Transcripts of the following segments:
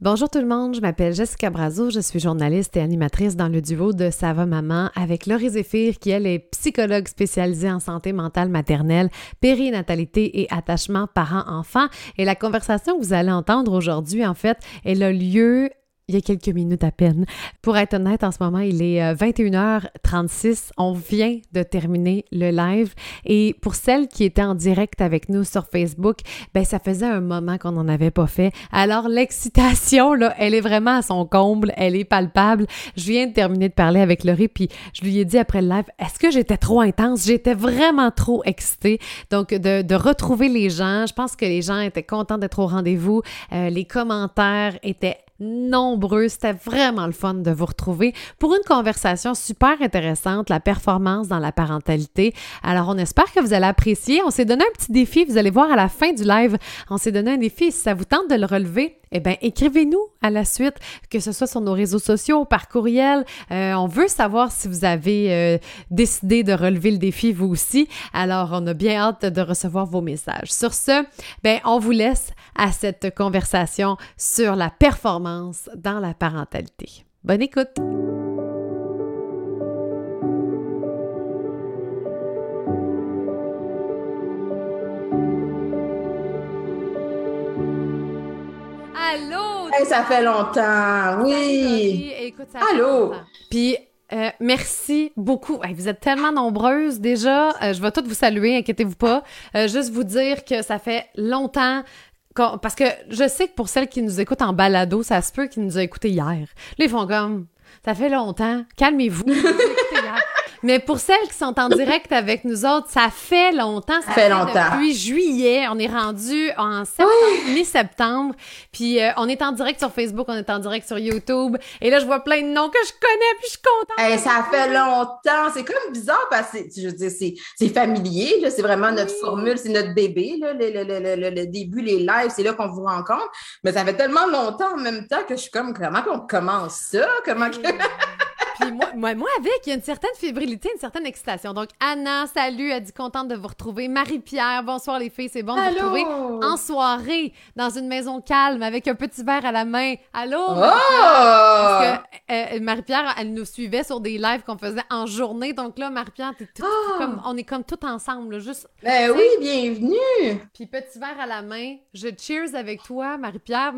Bonjour tout le monde, je m'appelle Jessica Brazo, je suis journaliste et animatrice dans le duo de Ça maman avec Laurie Zéphir qui elle est psychologue spécialisée en santé mentale maternelle, périnatalité et attachement parent-enfant. Et la conversation que vous allez entendre aujourd'hui, en fait, elle a lieu il y a quelques minutes à peine. Pour être honnête, en ce moment, il est 21h36. Euh, On vient de terminer le live. Et pour celles qui étaient en direct avec nous sur Facebook, ben ça faisait un moment qu'on n'en avait pas fait. Alors l'excitation, là, elle est vraiment à son comble. Elle est palpable. Je viens de terminer de parler avec Laurie, puis je lui ai dit après le live, est-ce que j'étais trop intense? J'étais vraiment trop excitée. Donc, de, de, retrouver les gens, je pense que les gens étaient contents d'être au rendez-vous. Euh, les commentaires étaient nombreux. C'était vraiment le fun de vous retrouver pour une conversation super intéressante, la performance dans la parentalité. Alors, on espère que vous allez apprécier. On s'est donné un petit défi. Vous allez voir à la fin du live, on s'est donné un défi. Si ça vous tente de le relever, eh bien, écrivez-nous à la suite, que ce soit sur nos réseaux sociaux, par courriel. Euh, on veut savoir si vous avez euh, décidé de relever le défi, vous aussi. Alors, on a bien hâte de recevoir vos messages. Sur ce, ben, on vous laisse à cette conversation sur la performance dans la parentalité. Bonne écoute! Allô! ça fait longtemps, oui. Écoute, ça Allô? Puis, euh, merci beaucoup. vous êtes tellement nombreuses déjà. Euh, je vais toutes vous saluer, inquiétez-vous pas. Euh, juste vous dire que ça fait longtemps parce que je sais que pour celles qui nous écoutent en balado, ça se peut qu'ils nous ont écoutés hier. Là, ils font comme, ça fait longtemps, calmez-vous. Mais pour celles qui sont en direct avec nous autres, ça fait longtemps. Ça, fait, longtemps. Depuis juillet, on est rendu en septembre, mi-septembre. Puis euh, on est en direct sur Facebook, on est en direct sur YouTube. Et là, je vois plein de noms que je connais, puis je suis contente. ça fait longtemps. C'est comme bizarre parce que, je veux dire, c'est familier. C'est vraiment notre formule, c'est notre bébé. Là, le, le, le, le, début, les lives, c'est là qu'on vous rencontre. Mais ça fait tellement longtemps en même temps que je suis comme, comment qu'on commence ça? Comment que... Puis moi, moi, avec, il y a une certaine fébrilité, une certaine excitation. Donc, Anna, salut, elle dit contente de vous retrouver. Marie-Pierre, bonsoir les filles, c'est bon de vous retrouver en soirée, dans une maison calme, avec un petit verre à la main. Allô? Oh! Parce que euh, Marie-Pierre, elle nous suivait sur des lives qu'on faisait en journée. Donc là, Marie-Pierre, oh! comme, on est comme tout ensemble, juste. Ben oui, bienvenue! Puis petit verre à la main, je cheers avec toi, Marie-Pierre.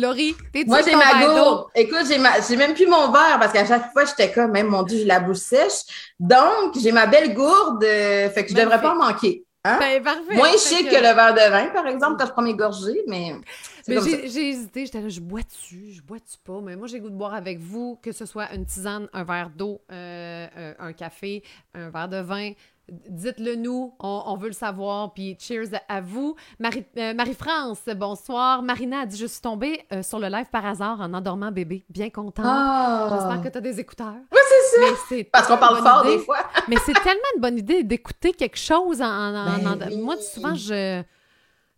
Laurie, t'es Moi, j'ai ma gourde. Écoute, j'ai, ma... j'ai même plus mon verre parce qu'à chaque fois, j'étais comme, même mon Dieu, j'ai la bouche sèche. Donc, j'ai ma belle gourde, euh, fait que je devrais pas en manquer. Hein? Ben, parfait. Moins chic que... le verre de vin, par exemple, quand je prends mes gorgées, mais. mais j'ai, j'ai hésité, j'étais là, je bois-tu, je bois-tu pas, mais moi j'ai goût de boire avec vous, que ce soit une tisane, un verre d'eau, euh, euh, un café, un verre de vin, Dites-le nous, on, veut le savoir. Puis cheers à vous. Marie, euh, Marie-France, bonsoir. Marina a dit Je suis tombée euh, sur le live par hasard en endormant bébé. Bien contente. Oh. J'espère que tu as des écouteurs. Oui, c'est ça. Parce qu'on parle fort des fois. mais c'est tellement une bonne idée d'écouter quelque chose en. Ben moi, souvent, je.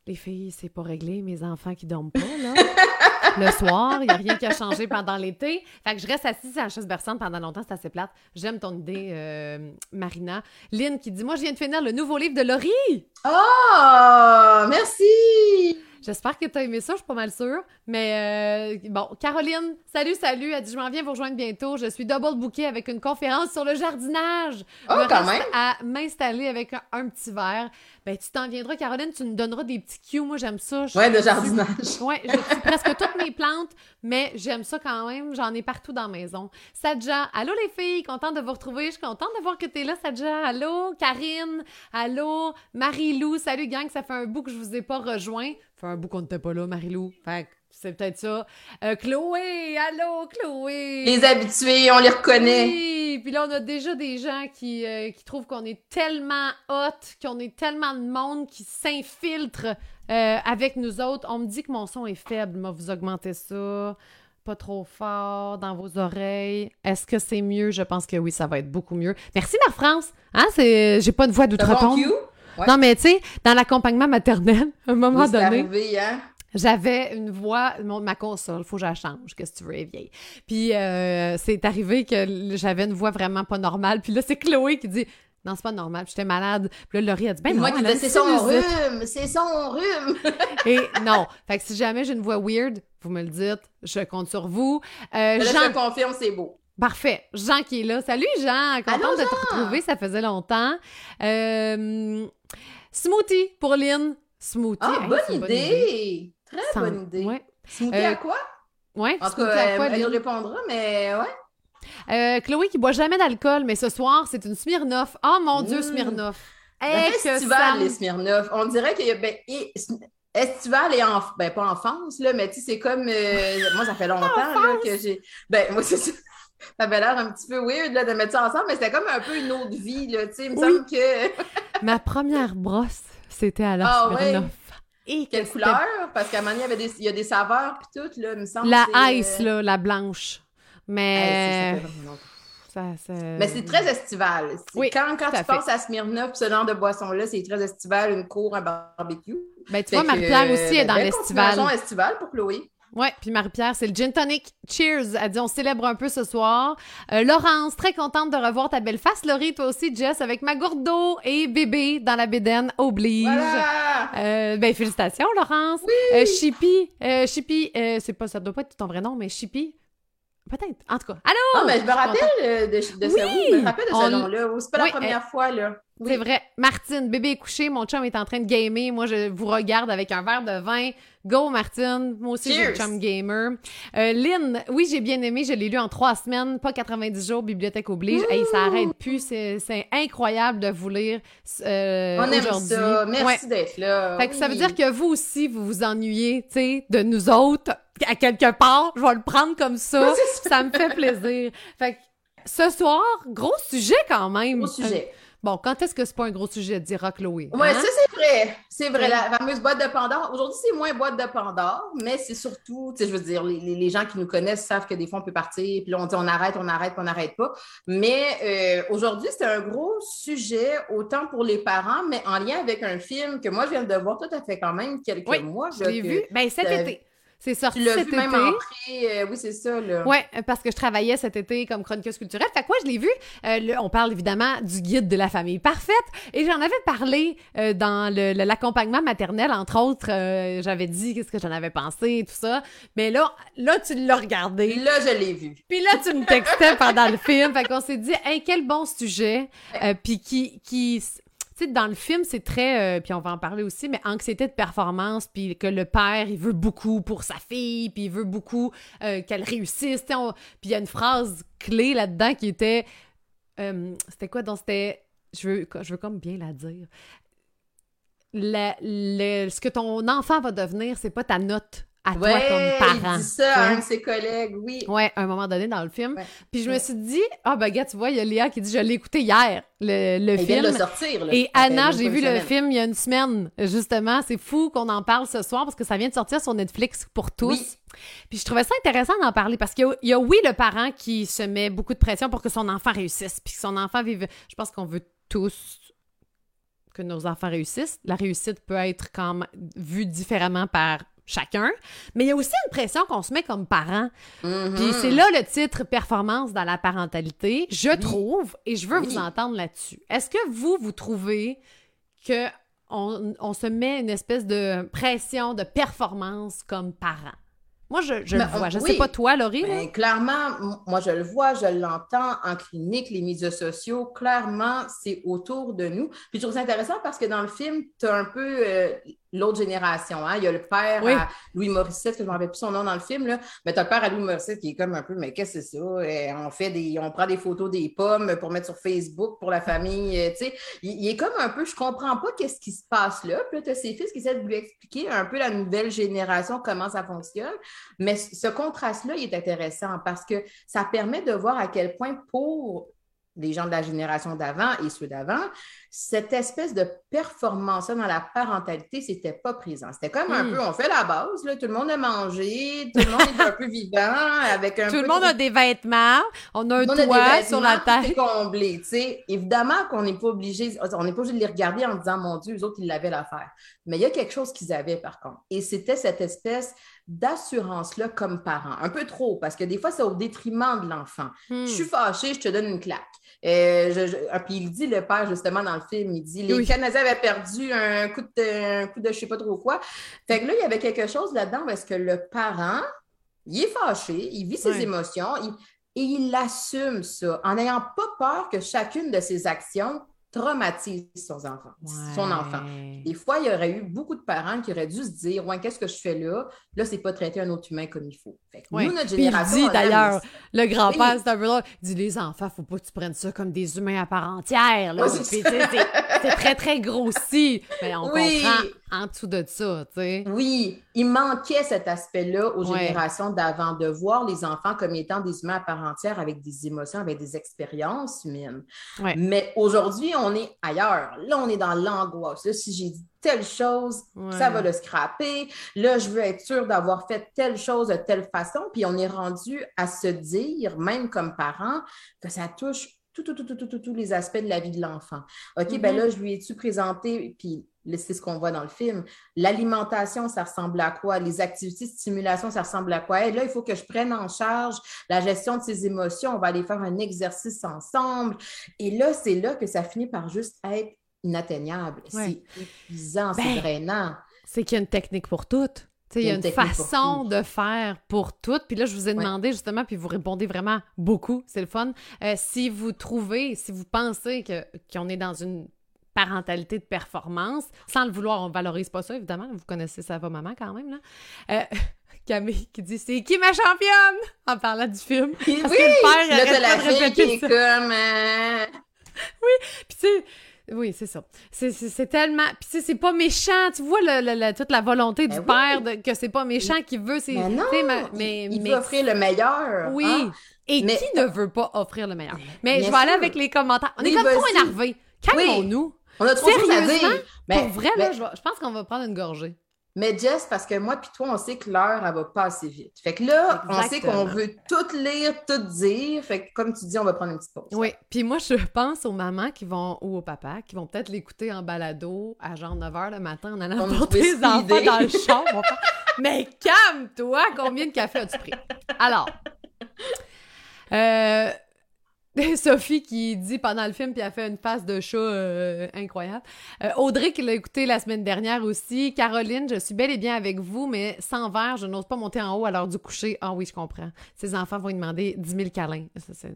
Les filles, c'est pas réglé, mes enfants qui dorment pas, là. le soir. Il n'y a rien qui a changé pendant l'été. Fait que je reste assise à la chaise berçante pendant longtemps, c'est assez plate. J'aime ton idée, euh, Marina. Lynn qui dit Moi, je viens de finir le nouveau livre de Laurie. Oh, merci! J'espère que tu as aimé ça, je suis pas mal sûre. Mais euh, bon, Caroline, salut, salut. Elle dit Je m'en viens vous rejoindre bientôt. Je suis double bookée avec une conférence sur le jardinage. Oh, quand même. À m'installer avec un, petit verre. Ben, tu t'en viendras, Caroline, tu nous donneras des petits cues. Moi, j'aime ça. ouais, le jardinage. ouais, je suis presque toutes mes plantes, mais j'aime ça quand même. J'en ai partout dans la maison. Sadja, allô les filles, contente de vous retrouver. Je suis contente de voir que tu es là, Sadja. Allô, Karine. Allô, Marie-Lou. Salut, gang, ça fait un bout que je vous ai pas rejoint fait un bout qu'on n'était pas là, Marilou. Fait c'est peut-être ça. Euh, Chloé, allô, Chloé! Les habitués, on les reconnaît. Oui, puis là, on a déjà des gens qui, euh, qui trouvent qu'on est tellement hot, qu'on est tellement de monde qui s'infiltre euh, avec nous autres. On me dit que mon son est faible, mais vous augmentez ça. Pas trop fort dans vos oreilles. Est-ce que c'est mieux? Je pense que oui, ça va être beaucoup mieux. Merci, la France! Hein, c'est... J'ai pas de voix d'outre-tombe. Non, mais tu sais, dans l'accompagnement maternel, à un moment donné. Hein? J'avais une voix, ma console, faut que je la change, qu'est-ce que tu veux, est vieille. Puis euh, c'est arrivé que j'avais une voix vraiment pas normale. Puis là, c'est Chloé qui dit non, c'est pas normal. J'étais malade. Puis là, Laurie a dit, ben Moi, non, c'est son rhume, c'est son rhume. Et non. Fait que si jamais j'ai une voix weird, vous me le dites. Je compte sur vous. Euh, Là, Jean, je confirme, c'est beau. Parfait. Jean qui est là. Salut Jean, contente Allô, de te retrouver, ça faisait longtemps. Euh, smoothie pour Lynn. Smoothie. Ah, Hey, bonne, idée. Très Sans- bonne idée. Ouais. Smoothie Euh, à quoi? Ouais, En tout smoothie cas, à elle, quoi, elle nous Lynn? répondra, mais ouais. Euh, Chloé qui boit jamais d'alcool, mais ce soir, c'est une Smirnoff. Oh mon Dieu, Mmh. Smirnoff. Ça festival, me- les Smirnoff. On dirait qu'il y a. Ben, et- Estival et en, ben pas enfance, là, mais tu sais, c'est comme. euh, moi, ça fait longtemps là, que j'ai. Ben, moi, c'est ça. Ça avait l'air un petit peu weird là, de mettre ça ensemble, mais c'était comme un peu une autre vie, là, tu sais. Il me Oui. semble que. Ma première brosse, c'était à la Ah. Et que Quelle couleur? Parce qu'à un moment donné, il y avait des, il y a des saveurs puis tout, là, il me semble. La c'est, ice, euh, là, la blanche. c'est- Mais. ça, ça- Mais c'est très estival. C'est- Oui, quand quand tu penses à Smirnoff, ce genre de boisson-là, c'est très estival, une cour, un barbecue. Ben, tu Fait vois, que, Marie-Pierre aussi est ben, dans belle l'estival. continuation estivale pour Chloé. Ouais, puis Marie-Pierre, c'est le gin tonic. Cheers! Elle dit on célèbre un peu ce soir. Euh, Laurence, très contente de revoir ta belle face. Laurie, toi aussi, Jess, avec ma gourde d'eau et bébé dans la bédaine, oblige. Voilà! Euh, ben, félicitations, Laurence. Euh, Chippy, euh, Chippy, c'est pas, ça doit pas être ton vrai nom, mais Chippy. Peut-être. En tout cas. Allô? Ah, mais je me rappelle euh, de, de ça. Oui! Oui, je me rappelle de On- ce nom-là. C'est pas Oui, la première fois, là. Oui. C'est vrai. Martine, bébé est couché, mon chum est en train de gamer. Moi, je vous regarde avec un verre de vin. Go, Martine. Moi aussi, j'ai un chum gamer. Euh, Lynn, oui, j'ai bien aimé. Je l'ai lu en trois semaines, pas 90 jours, bibliothèque oblige. Hey, ça arrête plus. C'est incroyable de vous lire euh, On aime ça. Ouais. Merci d'être là. Fait que ça veut dire que vous aussi, vous vous ennuyez, tu sais, de nous autres, à quelque part. Je vais le prendre comme ça. Oui, ça me fait plaisir. Fait que ce soir, gros sujet quand même. Gros sujet. Bon, quand est-ce que c'est pas un gros sujet, dira Chloé? Oui, hein? ça, c'est vrai. C'est vrai, la fameuse boîte de Pandore. Aujourd'hui, c'est moins boîte de Pandore, mais c'est surtout, tu sais, je veux dire, les, les- gens qui nous connaissent savent que des fois, on peut partir, puis là, on dit on arrête, on arrête, on n'arrête pas. Mais euh, aujourd'hui, c'est un gros sujet, autant pour les parents, mais en lien avec un film que moi, je viens de voir tout à fait quand même quelques Oui, mois. Je l'ai vu. Ben, cet été. C'est sorti Tu l'as cet vu même été. en pré, euh, oui, c'est ça, là. Ouais, parce que je travaillais cet été comme chroniqueuse culturelle. Fait que quoi, je l'ai vu. Euh, le- on parle évidemment du guide de la famille parfaite. Et j'en avais parlé euh, dans le- le- l'accompagnement maternel, entre autres. euh, J'avais dit qu'est-ce que j'en avais pensé et tout ça. Mais là, là, tu l'as regardé. Là, je l'ai vu. Puis là, tu me textais pendant le film. Fait qu'on s'est dit, hey, quel bon sujet. Euh, puis qui, qui, dans le film, c'est très, euh, puis on va en parler aussi, mais anxiété de performance, puis que le père, il veut beaucoup pour sa fille, puis il veut beaucoup euh, qu'elle réussisse. Puis il y a une phrase clé là-dedans qui était, euh, c'était quoi? Donc c'était, je veux, je veux comme bien la dire. Le- ce que ton enfant va devenir, c'est pas ta note à toi comme parent. il dit ça à un de ses collègues, oui. Ouais, à un moment donné dans le film. Ouais. Puis je me suis dit, ah, ben, gars, tu vois, il y a Léa qui dit, je l'ai écouté hier, le, le Il vient de film. le sortir, là. Et Anna, j'ai vu le film il y a une semaine, justement. C'est fou qu'on en parle ce soir parce que ça vient de sortir sur Netflix pour tous. Oui. Puis je trouvais ça intéressant d'en parler parce qu'il y y a, oui, le parent qui se met beaucoup de pression pour que son enfant réussisse, puis que son enfant vive. Je pense qu'on veut tous que nos enfants réussissent. La réussite peut être quand même vue différemment par chacun, mais il y a aussi une pression qu'on se met comme parent. Mhm. Puis c'est là le titre performance dans la parentalité, je trouve, et je veux Oui. vous entendre là-dessus. Est-ce que vous, vous trouvez que on, on se met une espèce de pression de performance comme parent? Moi, je, je Mais le vois. Je oui. sais pas toi, Laurie. là? Ben, clairement, moi je le vois, je l'entends en clinique, les médias sociaux, clairement, c'est autour de nous. Puis je trouve ça intéressant parce que dans le film, tu as un peu euh, l'autre génération. Hein? Il y a le père Oui. à Louis Morissette, que je ne me rappelle plus son nom dans le film, là. mais tu as le père à Louis Morissette qui est comme un peu, mais qu'est-ce que c'est ça? On, fait des, on prend des photos des pommes pour mettre sur Facebook pour la famille. euh, sais. il, il est comme un peu, je comprends pas qu'est-ce qui se passe là. Puis là, tu as ses fils qui essaient de lui expliquer un peu la nouvelle génération, comment ça fonctionne. Mais ce contraste-là, il est intéressant parce que ça permet de voir à quel point pour les gens de la génération d'avant et ceux d'avant, cette espèce de performance-là dans la parentalité, c'était pas présent. C'était comme un Mm. peu, on fait la base, là, tout le monde a mangé, tout le monde est un peu vivant, avec un Tout peu le monde de- a des vêtements, on a un a toit des sur la tête. comblé, tu sais. Évidemment qu'on n'est pas obligé, on n'est pas obligé de les regarder en disant, mon Dieu, eux autres, ils l'avaient l'affaire. Mais il y a quelque chose qu'ils avaient, par contre. Et c'était cette espèce d'assurance-là comme parent. Un peu trop, parce que des fois, c'est au détriment de l'enfant. Hmm. Je suis fâchée, je te donne une claque. Euh, je- je- ah, puis il dit, le père, justement, dans le film, il dit, les Oui. Canadiens avaient perdu un coup de, un coup de je sais pas trop quoi. Fait que là, il y avait quelque chose là-dedans parce que le parent, il est fâché, il vit ses émotions il- et il assume ça en n'ayant pas peur que chacune de ses actions traumatise son enfant. Son enfant. Des fois, il y aurait eu beaucoup de parents qui auraient dû se dire Ouais, qu'est-ce que je fais là? Là, c'est pas traiter un autre humain comme il faut. Fait que Ouais. nous, notre Puis il génération. dit d'ailleurs, le grand-père, c'est un peu. Il dit les enfants, faut pas que tu prennes ça comme des humains à part entière. Là. Ouais, c'est très, très grossi. Mais on Oui. comprend en dessous de ça, tu sais. Oui, il manquait cet aspect-là aux Ouais. générations d'avant, de voir les enfants comme étant des humains à part entière avec des émotions, avec des expériences humaines. Ouais. Mais aujourd'hui, on est ailleurs. Là, on est dans l'angoisse. Là, si j'ai dit telle chose, Ouais. ça va le scraper. Là, je veux être sûre d'avoir fait telle chose de telle façon. Puis on est rendu à se dire, même comme parents, que ça touche tout, tout, tout, tout, tout, tout, tous les aspects de la vie de l'enfant. OK, ben Mhm. là, je lui ai-tu présenté, puis c'est ce qu'on voit dans le film, l'alimentation, ça ressemble à quoi? Les activités de stimulation, ça ressemble à quoi? Et là, il faut que je prenne en charge la gestion de ses émotions. On va aller faire un exercice ensemble. Et là, c'est là que ça finit par juste être inatteignable. Ouais. C'est épuisant, Ben, c'est drainant. C'est qu'il y a une technique pour toutes. Il y a une, façon de faire pour toutes. Puis là, je vous ai Ouais. demandé justement, puis vous répondez vraiment beaucoup, c'est le fun. Euh, si vous trouvez, si vous pensez qu'on est dans une parentalité de performance, sans le vouloir, on valorise pas ça, évidemment. Vous connaissez ça va maman quand même, là. Euh, Camille qui dit C'est qui ma championne? En parlant du film. Oui, Parce que le père là, la fille qui répéter est ça. comme... euh, Puis tu sais, oui, c'est ça. C'est- tellement. Puis tu sais, c'est pas méchant. Tu vois le- le- le- toute la volonté du Ben oui. père de- que c'est pas méchant qui veut. c'est- Mais non, ma- mais, il, mais- veut offrir le meilleur. Oui. hein? Et Mais- qui ne veut pas offrir le meilleur? Mais je vais aller avec les commentaires. On est Oui, comme trop énervés. Calmons-nous. On a trop de choses à dire. Mais, Pour vrai, mais, là, je, vais- je pense qu'on va prendre une gorgée. mais Jess, parce que moi puis toi, on sait que l'heure, elle va pas assez vite. Fait que là, on sait qu'on veut tout lire, tout dire. Fait que comme tu dis, on va prendre une petite pause. Oui. Puis moi, je pense aux mamans qui vont, ou aux papas, qui vont peut-être l'écouter en balado à genre 9 h le matin en allant On porter les enfants dans le frère. Mais calme-toi! Combien de café as-tu pris? Alors, euh, Sophie qui dit pendant le film, puis elle fait une face de chat euh, incroyable. Euh, Audrey qui l'a écouté la semaine dernière aussi. Caroline, je suis bel et bien avec vous, mais sans verre, je n'ose pas monter en haut à l'heure du coucher. Ah oui, je comprends. Ces enfants vont lui demander 10 000 câlins. Ça,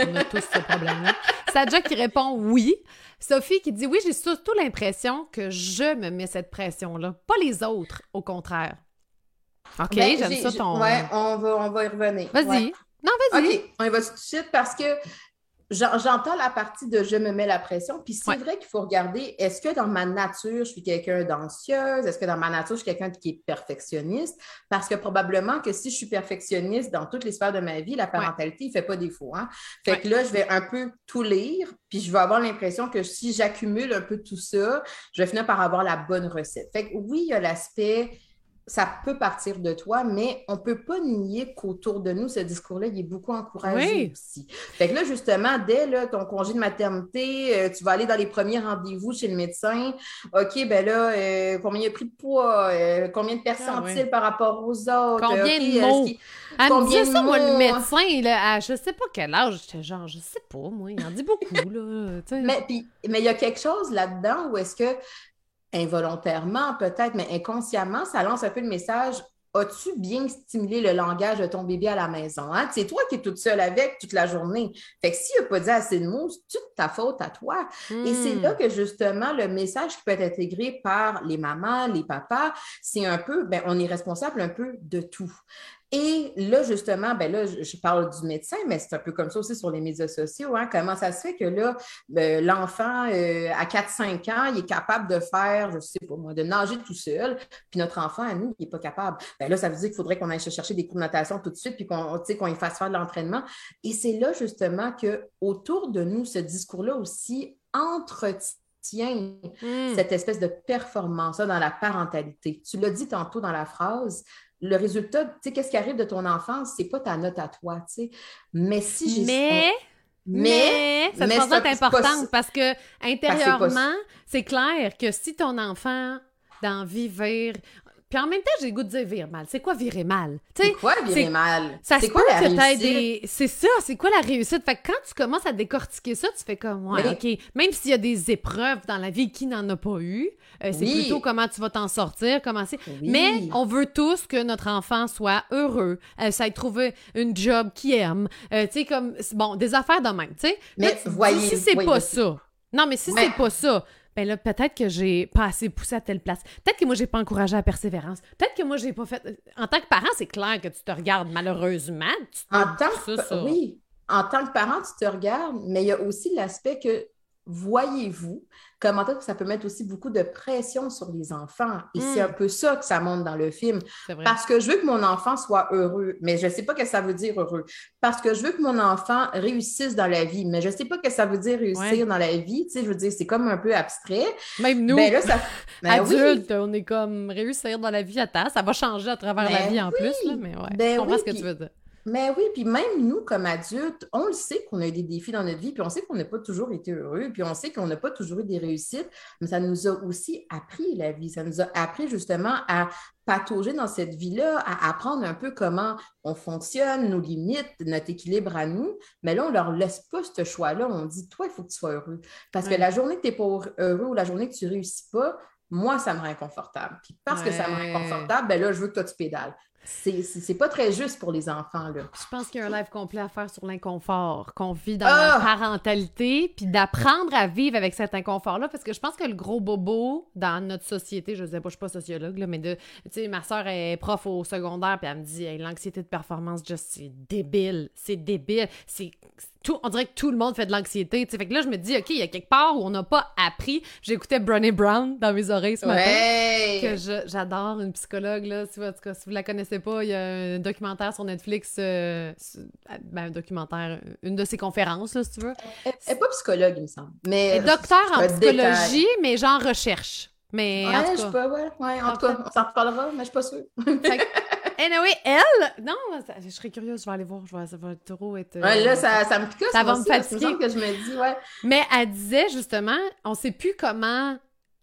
on a tous ce problème-là. Sadja qui répond oui. Sophie qui dit oui, j'ai surtout l'impression que je me mets cette pression-là, pas les autres, au contraire. OK, Ben, j'aime j'ai- ça ton. Ouais, on va, on va y revenir. Vas-y. Ouais. Non, vas-y. OK, on y va tout de suite parce que j'en- j'entends la partie de je me mets la pression. Puis c'est Ouais. vrai qu'il faut regarder, est-ce que dans ma nature, je suis quelqu'un d'anxieuse? Est-ce que dans ma nature, je suis quelqu'un qui est perfectionniste? Parce que probablement que si je suis perfectionniste dans toutes les sphères de ma vie, la parentalité, il ne fait pas défaut. Hein? Fait Ouais. que là, je vais un peu tout lire, puis je vais avoir l'impression que si j'accumule un peu tout ça, je vais finir par avoir la bonne recette. Fait que oui, il y a l'aspect ça peut partir de toi, mais on ne peut pas nier qu'autour de nous, ce discours-là, il est beaucoup encouragé Oui. aussi. Fait que là, justement, dès là, ton congé de maternité, euh, tu vas aller dans les premiers rendez-vous chez le médecin. OK, ben là, euh, combien il a pris de poids? Euh, combien de percentiles Ah oui. par rapport aux autres? Combien OK, de mots? Elle me disait ça, moi, le médecin, là, à je sais pas quel âge. J'étais genre, je sais pas, moi, il en dit beaucoup, là. mais il y a quelque chose là-dedans où est-ce que, involontairement peut-être, mais inconsciemment, ça lance un peu le message As-tu bien stimulé le langage de ton bébé à la maison? Hein? C'est toi qui es toute seule avec toute la journée. Fait que s'il n'a pas dit assez de mots, c'est toute ta faute à toi. Et c'est Hmm. là que justement le message qui peut être intégré par les mamans, les papas, c'est un peu, ben, on est responsable un peu de tout. Et là, justement, ben là, je, parle du médecin, mais c'est un peu comme ça aussi sur les médias sociaux. Hein? Comment ça se fait que là, ben, l'enfant, euh, à 4-5 ans, il est capable de faire, je sais pas moi, de nager tout seul, puis notre enfant, à nous, il n'est pas capable. Ben là, ça veut dire qu'il faudrait qu'on aille se chercher des cours de natation tout de suite, puis qu'on qu'on y fasse faire de l'entraînement. Et c'est là, justement, que autour de nous, ce discours-là aussi entretient Hmm. cette espèce de performance dans la parentalité. Tu l'as dit tantôt dans la phrase, le résultat, tu sais, qu'est-ce qui arrive de ton enfance, c'est pas ta note à toi, tu sais. Mais si j'ai... Mais, mais, mais, cette mais pas- importante parce que intérieurement, c'est clair que si ton enfant, dans vivre, Puis en même temps, j'ai le goût de dire virer mal. C'est quoi virer mal? C'est quoi virer mal? C'est quoi la réussite? C'est ça, c'est quoi la réussite? Fait que quand tu commences à décortiquer ça, tu fais comme, ouais, OK, même s'il y a des épreuves dans la vie, qui n'en a pas eu? Euh, c'est plutôt comment tu vas t'en sortir, comment c'est. Mais on veut tous que notre enfant soit heureux, euh, ça ait trouvé une job qu'il aime, euh, tu sais, comme, bon, des affaires de même, tu sais. Mais voyez, si c'est pas ça, non, mais si c'est pas ça, ben là, peut-être que j'ai pas assez poussé à telle place. Peut-être que moi, j'ai pas encouragé la persévérance. Peut-être que moi, j'ai pas fait. En tant que parent, c'est clair que tu te regardes malheureusement. en tant que... Oui. En tant que parent, tu te regardes, mais il y a aussi l'aspect que voyez-vous comment ça peut mettre aussi beaucoup de pression sur les enfants? Et c'est un hmm. peu ça que ça montre dans le film. Parce que je veux que mon enfant soit heureux, mais je ne sais pas ce que ça veut dire heureux. Parce que je veux que mon enfant réussisse dans la vie, mais je ne sais pas ce que ça veut dire réussir dans la vie. Tu sais, je veux dire, c'est comme un peu abstrait. Même nous, ben là, ça... Ben adultes, on est comme réussir dans la vie à ta, ça va changer à travers la ben vie en plus, là, mais ouais. Ben je comprends ce que tu veux dire. Mais oui, puis même nous, comme adultes, on le sait qu'on a eu des défis dans notre vie, puis on sait qu'on n'a pas toujours été heureux, puis on sait qu'on n'a pas toujours eu des réussites, mais ça nous a aussi appris la vie. Ça nous a appris justement à patauger dans cette vie-là, à apprendre un peu comment on fonctionne, nos limites, notre équilibre à nous. Mais là, on ne leur laisse pas ce choix-là. On dit, toi, il faut que tu sois heureux. Parce que la journée que tu n'es pas heureux ou la journée que tu ne réussis pas, moi, ça me rend inconfortable. Puis parce que ça me rend inconfortable, ben là, je veux que toi, tu pédales c'est pas très juste pour les enfants. Là. Je pense qu'il y a un live complet à faire sur l'inconfort qu'on vit dans la ah! parentalité, puis d'apprendre à vivre avec cet inconfort-là, parce que je pense que le gros bobo dans notre société, je ne sais pas, je suis pas sociologue, là, mais de, tu sais, ma soeur est prof au secondaire, puis elle me dit, l'anxiété de performance, juste, c'est débile, c'est débile, c'est on dirait que tout le monde fait de l'anxiété. Fait que là, je me dis, OK, il y a quelque part où on n'a pas appris. J'écoutais Brené Brown dans mes oreilles ce matin. Que j'adore, une psychologue, là. Si vous, si vous la connaissez pas, il y a un documentaire sur Netflix. Euh, ben, un documentaire, une de ses conférences, là, si tu veux. Elle n'est pas psychologue, il me semble. Mais, Elle est docteur en psychologie, mais genre recherche. Mais ouais, en tout cas, je ouais, ouais, en, tout cas, on s'en reparlera, mais je suis pas sûre. Anyway, elle, non, je serais curieuse, je vais aller voir, je vais, ça va trop être. Ouais, là, ça, ça me pique, ça va me fatiguer. que je me dis, ouais. Mais elle disait justement, on sait plus comment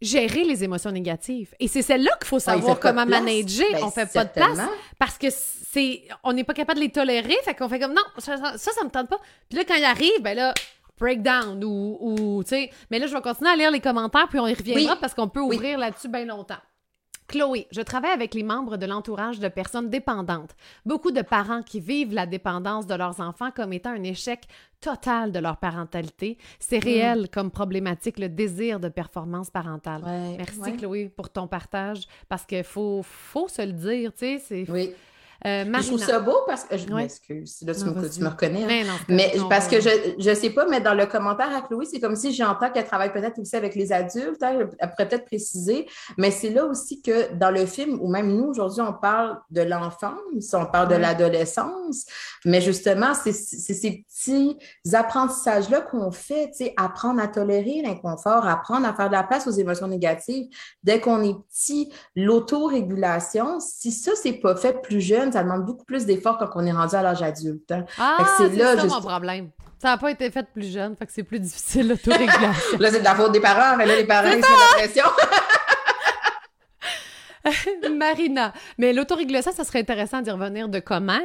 gérer les émotions négatives. Et c'est celle-là qu'il faut savoir comment manager. Ben, on fait pas de place parce que c'est, on n'est pas capable de les tolérer. Fait qu'on fait comme non, ça, ça, ça, me tente pas. Puis là, quand il arrive, ben là, breakdown ou, ou tu sais. Mais là, je vais continuer à lire les commentaires puis on y reviendra parce qu'on peut ouvrir là-dessus bien longtemps. Chloé, je travaille avec les membres de l'entourage de personnes dépendantes. Beaucoup de parents qui vivent la dépendance de leurs enfants comme étant un échec total de leur parentalité. C'est mm. réel comme problématique, le désir de performance parentale. Merci Chloé pour ton partage parce qu'il faut, faut se le dire, tu sais. Oui. Euh, je trouve ça beau parce que je m'excuse, là tu, me, reconnais. Hein. Mais, parce que je ne sais pas, mais dans le commentaire à Chloé, c'est comme si j'entends qu'elle travaille peut-être aussi avec les adultes, hein, elle pourrait peut-être préciser, mais c'est là aussi que dans le film, ou même nous aujourd'hui, on parle de l'enfance, on parle de l'adolescence, mais justement, c'est ces petits apprentissages-là qu'on fait, tu sais, apprendre à tolérer l'inconfort, apprendre à faire de la place aux émotions négatives. Dès qu'on est petit, l'autorégulation, si ça, c'est pas fait plus jeune, ça demande beaucoup plus d'efforts quand on est rendu à l'âge adulte. Hein. Ah, c'est là, ça mon problème. Ça n'a pas été fait plus jeune, fait que c'est plus difficile l'autórégulation. là, c'est de la faute des parents, mais là, les parents, ils la pression. Marina. Mais l'autorégulation, ça serait intéressant d'y revenir de comment?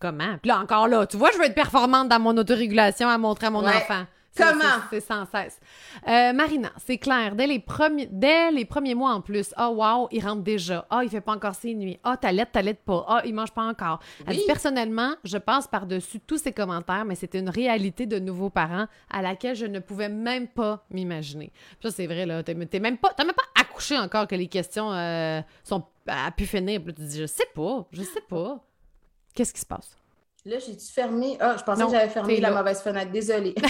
Comment? Puis là, encore là, tu vois, je veux être performante dans mon autorégulation à montrer à mon enfant. Comment? C'est sans cesse. Euh, Marina, c'est clair. Dès les, premiers, dès les premiers mois en plus, ah, oh, wow, il rentre déjà. Ah, oh, il fait pas encore ses nuits. Ah, oh, t'allaites, t'allaites pas. Ah, il mange pas encore. personnellement, je passe par-dessus tous ces commentaires, mais c'était une réalité de nouveaux parents à laquelle je ne pouvais même pas m'imaginer. ça, c'est vrai, là. T'es même pas, même pas accouché encore que les questions euh, sont à pu finir. tu dis, je sais pas, je sais pas. Qu'est-ce qui se passe? Là, j'ai-tu fermé? Ah, je pensais que j'avais fermé la mauvaise fenêtre. Désolée.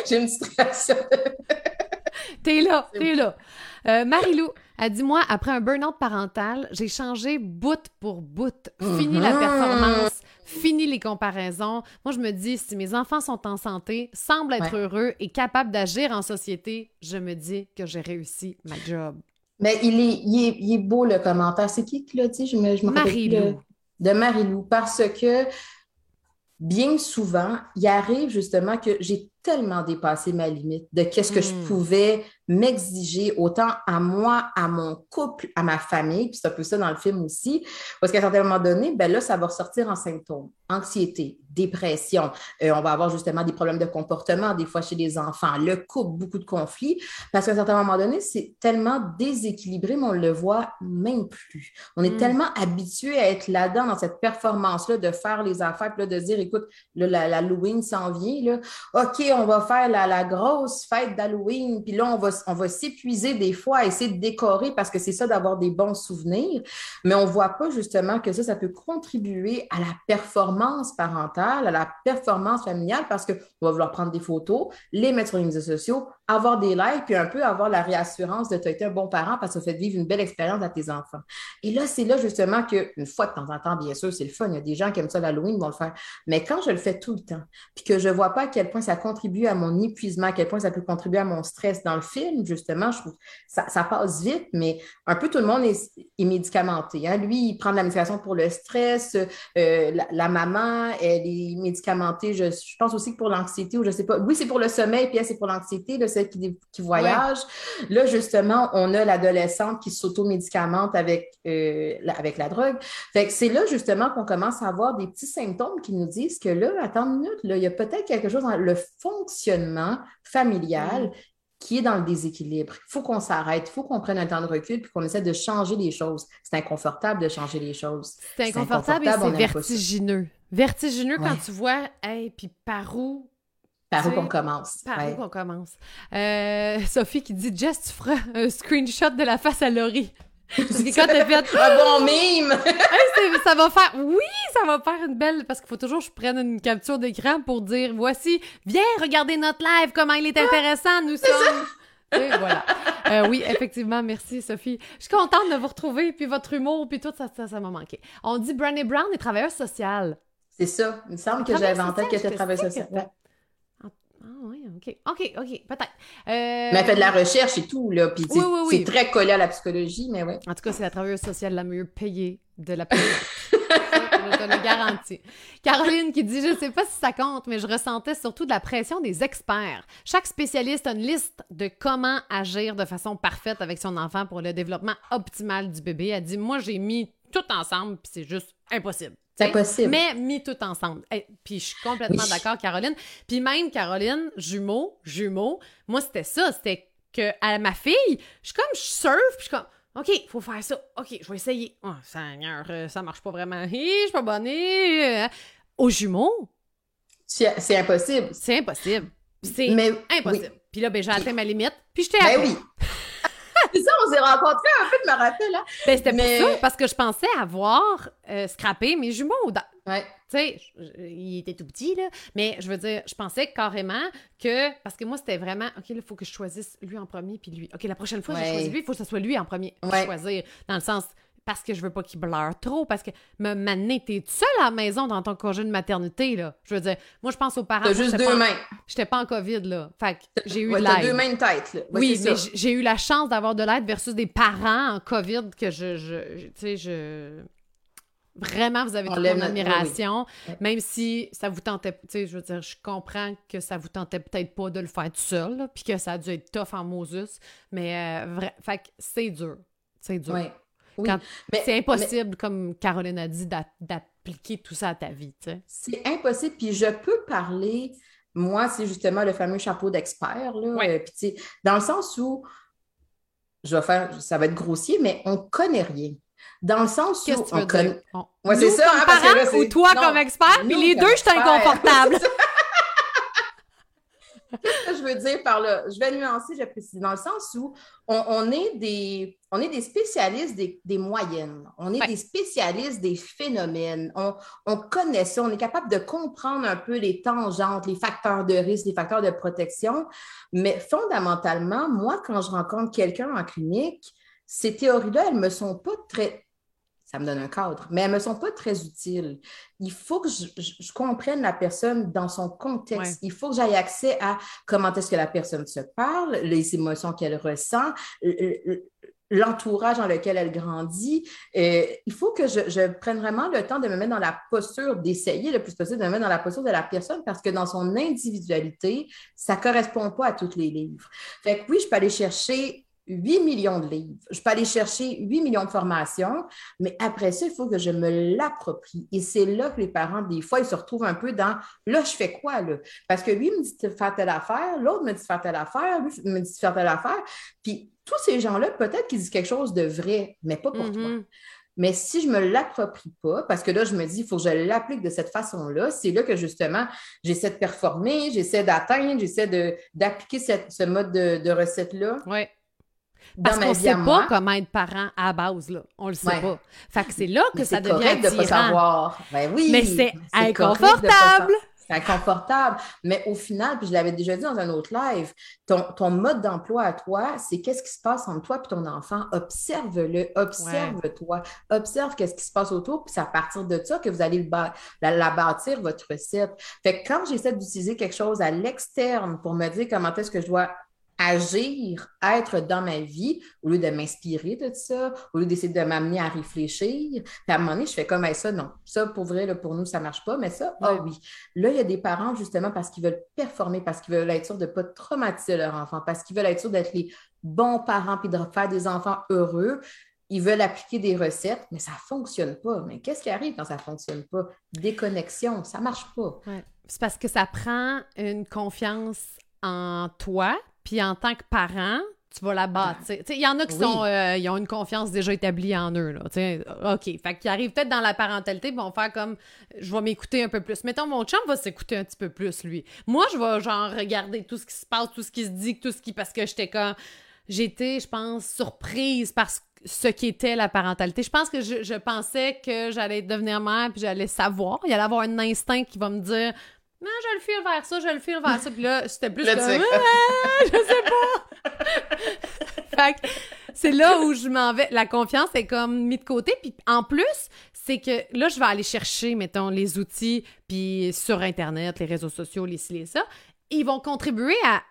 J'ai une distraction. t'es là, t'es là. Euh, Marilou, elle dit Moi, après un burn-out parental, j'ai changé bout pour bout. Fini la mhm. performance, fini les comparaisons. Moi, je me dis Si mes enfants sont en santé, semblent être heureux et capables d'agir en société, je me dis que j'ai réussi ma job. Mais il est, il est, beau le commentaire. C'est qui qui l'a dit? Je me, je me Marilou. De Marilou. Parce que bien souvent, il arrive justement que j'ai tellement dépassé ma limite de qu'est-ce que je Mm. pouvais m'exiger autant à moi, à mon couple, à ma famille, puis c'est un peu ça dans le film aussi, parce qu'à un certain moment donné, ben là, ça va ressortir en symptômes. Anxiété, dépression, euh, on va avoir justement des problèmes de comportement, des fois chez les enfants, le couple, beaucoup de conflits, parce qu'à un certain moment donné, c'est tellement déséquilibré, mais on le voit même plus. On est Mm. tellement habitué à être là-dedans, dans cette performance-là, de faire les affaires, puis là, de dire, écoute, là, la- l'Halloween s'en vient, là. OK, on va faire la, grosse fête d'Halloween, puis là, on va, s'épuiser des fois à essayer de décorer parce que c'est ça d'avoir des bons souvenirs, mais on ne voit pas justement que ça, ça peut contribuer à la performance parentale, à la performance familiale parce qu'on va vouloir prendre des photos, les mettre sur les réseaux sociaux, avoir des likes, puis un peu avoir la réassurance de tu été un bon parent parce que ça fait vivre une belle expérience à tes enfants. Et là, c'est là justement qu'une fois de temps en temps, bien sûr, c'est le fun. Il y a des gens qui aiment ça l'Halloween, vont le faire. Mais quand je le fais tout le temps, puis que je ne vois pas à quel point ça contribue à mon épuisement, à quel point ça peut contribuer à mon stress dans le film, justement, je trouve ça, ça passe vite, mais un peu tout le monde est, est médicamenté. hein. Lui, il prend de la médication pour le stress. euh, la, la maman, elle est médicamentée, je, je pense aussi que pour l'anxiété, ou je ne sais pas. Oui, c'est pour le sommeil, puis elle, c'est pour l'anxiété, celle qui, qui voyage. Là, justement, on a l'adolescente qui s'auto-médicamente avec, euh, la, avec la drogue. Fait que c'est là, justement, qu'on commence à avoir des petits symptômes qui nous disent que là, attends une minute, là, il y a peut-être quelque chose dans le fonctionnement familial Mm. qui est dans le déséquilibre. Il faut qu'on s'arrête, il faut qu'on prenne un temps de recul puis qu'on essaie de changer les choses. C'est inconfortable de changer les choses. C'est inconfortable et inconfortable, c'est ça. vertigineux. Vertigineux quand tu vois, hey, puis par où Par où qu'on commence. Par Ouais. où qu'on commence? Euh, Sophie qui dit Jess, tu feras un screenshot de la face à Laurie. Quand t'as fait Un bon mime! Ça va faire oui, ça va faire une belle parce qu'il faut toujours que je prenne une capture d'écran pour dire voici, viens regarder notre live comment il est intéressant, nous sommes. Et voilà. Euh, oui, effectivement, merci Sophie. Je suis contente de vous retrouver puis votre humour puis tout ça ça ça m'a manqué. On dit Brené Brown est travailleuse sociale. C'est ça. Il me semble que j'avais en tête que c'était je travail sais social. que- Ouais. Ah oui, OK. OK, OK, peut-être. Euh, Mais elle fait de la recherche et tout, là. Puis Oui, oui, oui. c'est très collé à la psychologie, mais ouais. En tout cas, c'est la travailleuse sociale la mieux payée de la planète. Je te le garantis. Caroline qui dit Je ne sais pas si ça compte, mais je ressentais surtout de la pression des experts. Chaque spécialiste a une liste de comment agir de façon parfaite avec son enfant pour le développement optimal du bébé. Elle dit Moi, j'ai mis tout ensemble, puis c'est juste impossible. C'est T'sais, impossible. Mais mis tout ensemble. Eh, puis je suis complètement Oui. d'accord, Caroline. Puis même, Caroline, jumeau, jumeau, moi, c'était ça. C'était que à ma fille, je suis comme, je surfe, puis je suis comme, OK, il faut faire ça. OK, je vais essayer. Oh, Seigneur, euh, ça marche pas vraiment. Hi, je suis pas bonne. hi, euh. Au jumeau, C'est impossible. c'est impossible. C'est impossible. oui. Puis là, ben, j'ai atteint ma limite, puis j'étais Ben après. oui. s'est rencontrés un peu, je me hein? Ben, c'était Mais- pour ça, parce que je pensais avoir euh, scrappé mes jumeaux dans, Ouais. Tu sais, je- je- il était tout petit, là. Mais je veux dire, je pensais carrément que. Parce que moi, c'était vraiment. OK, là, il faut que je choisisse lui en premier, puis lui. OK, la prochaine fois, je Ouais. choisis lui, il faut que ce soit lui en premier. Ouais. choisir. Dans le sens. Parce que je veux pas qu'il bleure trop. Parce que, me maner, t'es seule à la maison dans ton congé de maternité, là. Je veux dire, moi, je pense aux parents. T'as juste deux pas mains. J'étais pas en COVID, là. Fait que j'ai eu Ouais, de t'as l'aide. deux mains de tête, là. Ouais, Oui, mais j'ai eu la chance d'avoir de l'aide versus des parents en COVID que je, je, je- tu sais, je... Vraiment, vous avez toute mon oui. admiration, même si ça vous tentait, tu sais, je veux dire, je comprends que ça vous tentait peut-être pas de le faire tout seul, puis que ça a dû être tough en Moses, mais euh, vrai, fait que c'est dur, c'est dur. Ouais. Oui. Quand- Mais- c'est impossible, comme Caroline a dit, d'a- d'appliquer tout ça à ta vie, tu sais. C'est impossible. Puis je peux parler, moi, c'est justement le fameux chapeau d'expert. Ouais. Euh, dans le sens où, je vais faire, ça va être grossier, mais on connaît rien. Dans le sens où on connaît. Ouais, c'est ça, comme hein, parce que là, ou toi non, comme expert, puis les deux, je suis inconfortable. Qu'est-ce que je veux dire par là? Je vais nuancer, je vais préciser, dans le sens où on, on est, des, on est des spécialistes des, des moyennes, on est Ouais. des spécialistes des phénomènes, on, on connaît ça, on est capable de comprendre un peu les tangentes, les facteurs de risque, les facteurs de protection, mais fondamentalement, moi, quand je rencontre quelqu'un en clinique, ces théories-là, elles ne me sont pas très ça me donne un cadre, mais elles ne me sont pas très utiles. Il faut que je, je- je comprenne la personne dans son contexte. Ouais. Il faut que j'aille accès à comment est-ce que la personne se parle, les émotions qu'elle ressent, l'entourage dans lequel elle grandit. Euh, il faut que je, prenne vraiment le temps de me mettre dans la posture, d'essayer le plus possible de me mettre dans la posture de la personne parce que dans son individualité, ça ne correspond pas à tous les livres. Fait que oui, je peux aller chercher 8 millions de livres. Je peux aller chercher 8 millions de formations, mais après ça, il faut que je me l'approprie. Et c'est là que les parents, des fois, ils se retrouvent un peu dans là, je fais quoi, là? Parce que lui me dit de faire telle affaire, l'autre me dit de faire telle affaire, lui me dit de faire telle affaire. Puis tous ces gens-là, peut-être qu'ils disent quelque chose de vrai, mais pas pour toi. Mm-hmm. Mais si je ne me l'approprie pas, parce que là, je me dis, il faut que je l'applique de cette façon-là, c'est là que justement, j'essaie de performer, j'essaie d'atteindre, j'essaie d'appliquer ce mode de, recette-là. Oui. Parce qu'on ne sait pas comment être parent à base, là. On le sait pas. Fait que c'est là que ça devient attirant. de pas savoir. Ben oui. Mais c'est inconfortable. C'est inconfortable. Mais au final, puis je l'avais déjà dit dans un autre live, ton, ton mode d'emploi à toi, c'est qu'est-ce qui se passe entre toi et ton enfant. Observe-le, observe-toi, observe qu'est-ce qui se passe autour, puis c'est à partir de ça que vous allez la, la, bâtir, votre recette. Fait que quand j'essaie d'utiliser quelque chose à l'externe pour me dire comment est-ce que je dois agir, être dans ma vie, au lieu de m'inspirer de ça, au lieu d'essayer de m'amener à réfléchir. Puis à un moment donné, je fais comme ça, non. Ça, pour vrai, là, pour nous, ça ne marche pas, mais ça, ah oui. Là, il y a des parents, justement, parce qu'ils veulent performer, parce qu'ils veulent être sûrs de ne pas traumatiser leur enfant, parce qu'ils veulent être sûrs d'être les bons parents puis de faire des enfants heureux. Ils veulent appliquer des recettes, mais ça ne fonctionne pas. Mais qu'est-ce qui arrive quand ça ne fonctionne pas? Déconnexion, ça ne marche pas. C'est parce que ça prend une confiance en toi, puis en tant que parent, tu vas la bâtir. Il y en a qui sont, euh, ils ont une confiance déjà établie en eux. Là, OK. Fait qu'ils arrivent peut-être dans la parentalité ils vont faire comme je vais m'écouter un peu plus. Mettons, mon chum va s'écouter un petit peu plus, lui. Moi, je vais genre regarder tout ce qui se passe, tout ce qui se dit, tout ce qui. Parce que j'étais comme. J'étais, je pense, surprise parce ce qu'était la parentalité. Je pense que je, je pensais que j'allais devenir mère puis j'allais savoir. Il allait avoir un instinct qui va me dire non, je le file vers ça, je le file vers ça. Puis là, c'était plus comme, ah, je sais pas. fait que c'est là où je m'en vais. La confiance est comme mis de côté. Puis en plus, c'est que là, je vais aller chercher, mettons, les outils, puis sur Internet, les réseaux sociaux, les ci, les ça. Ils vont contribuer à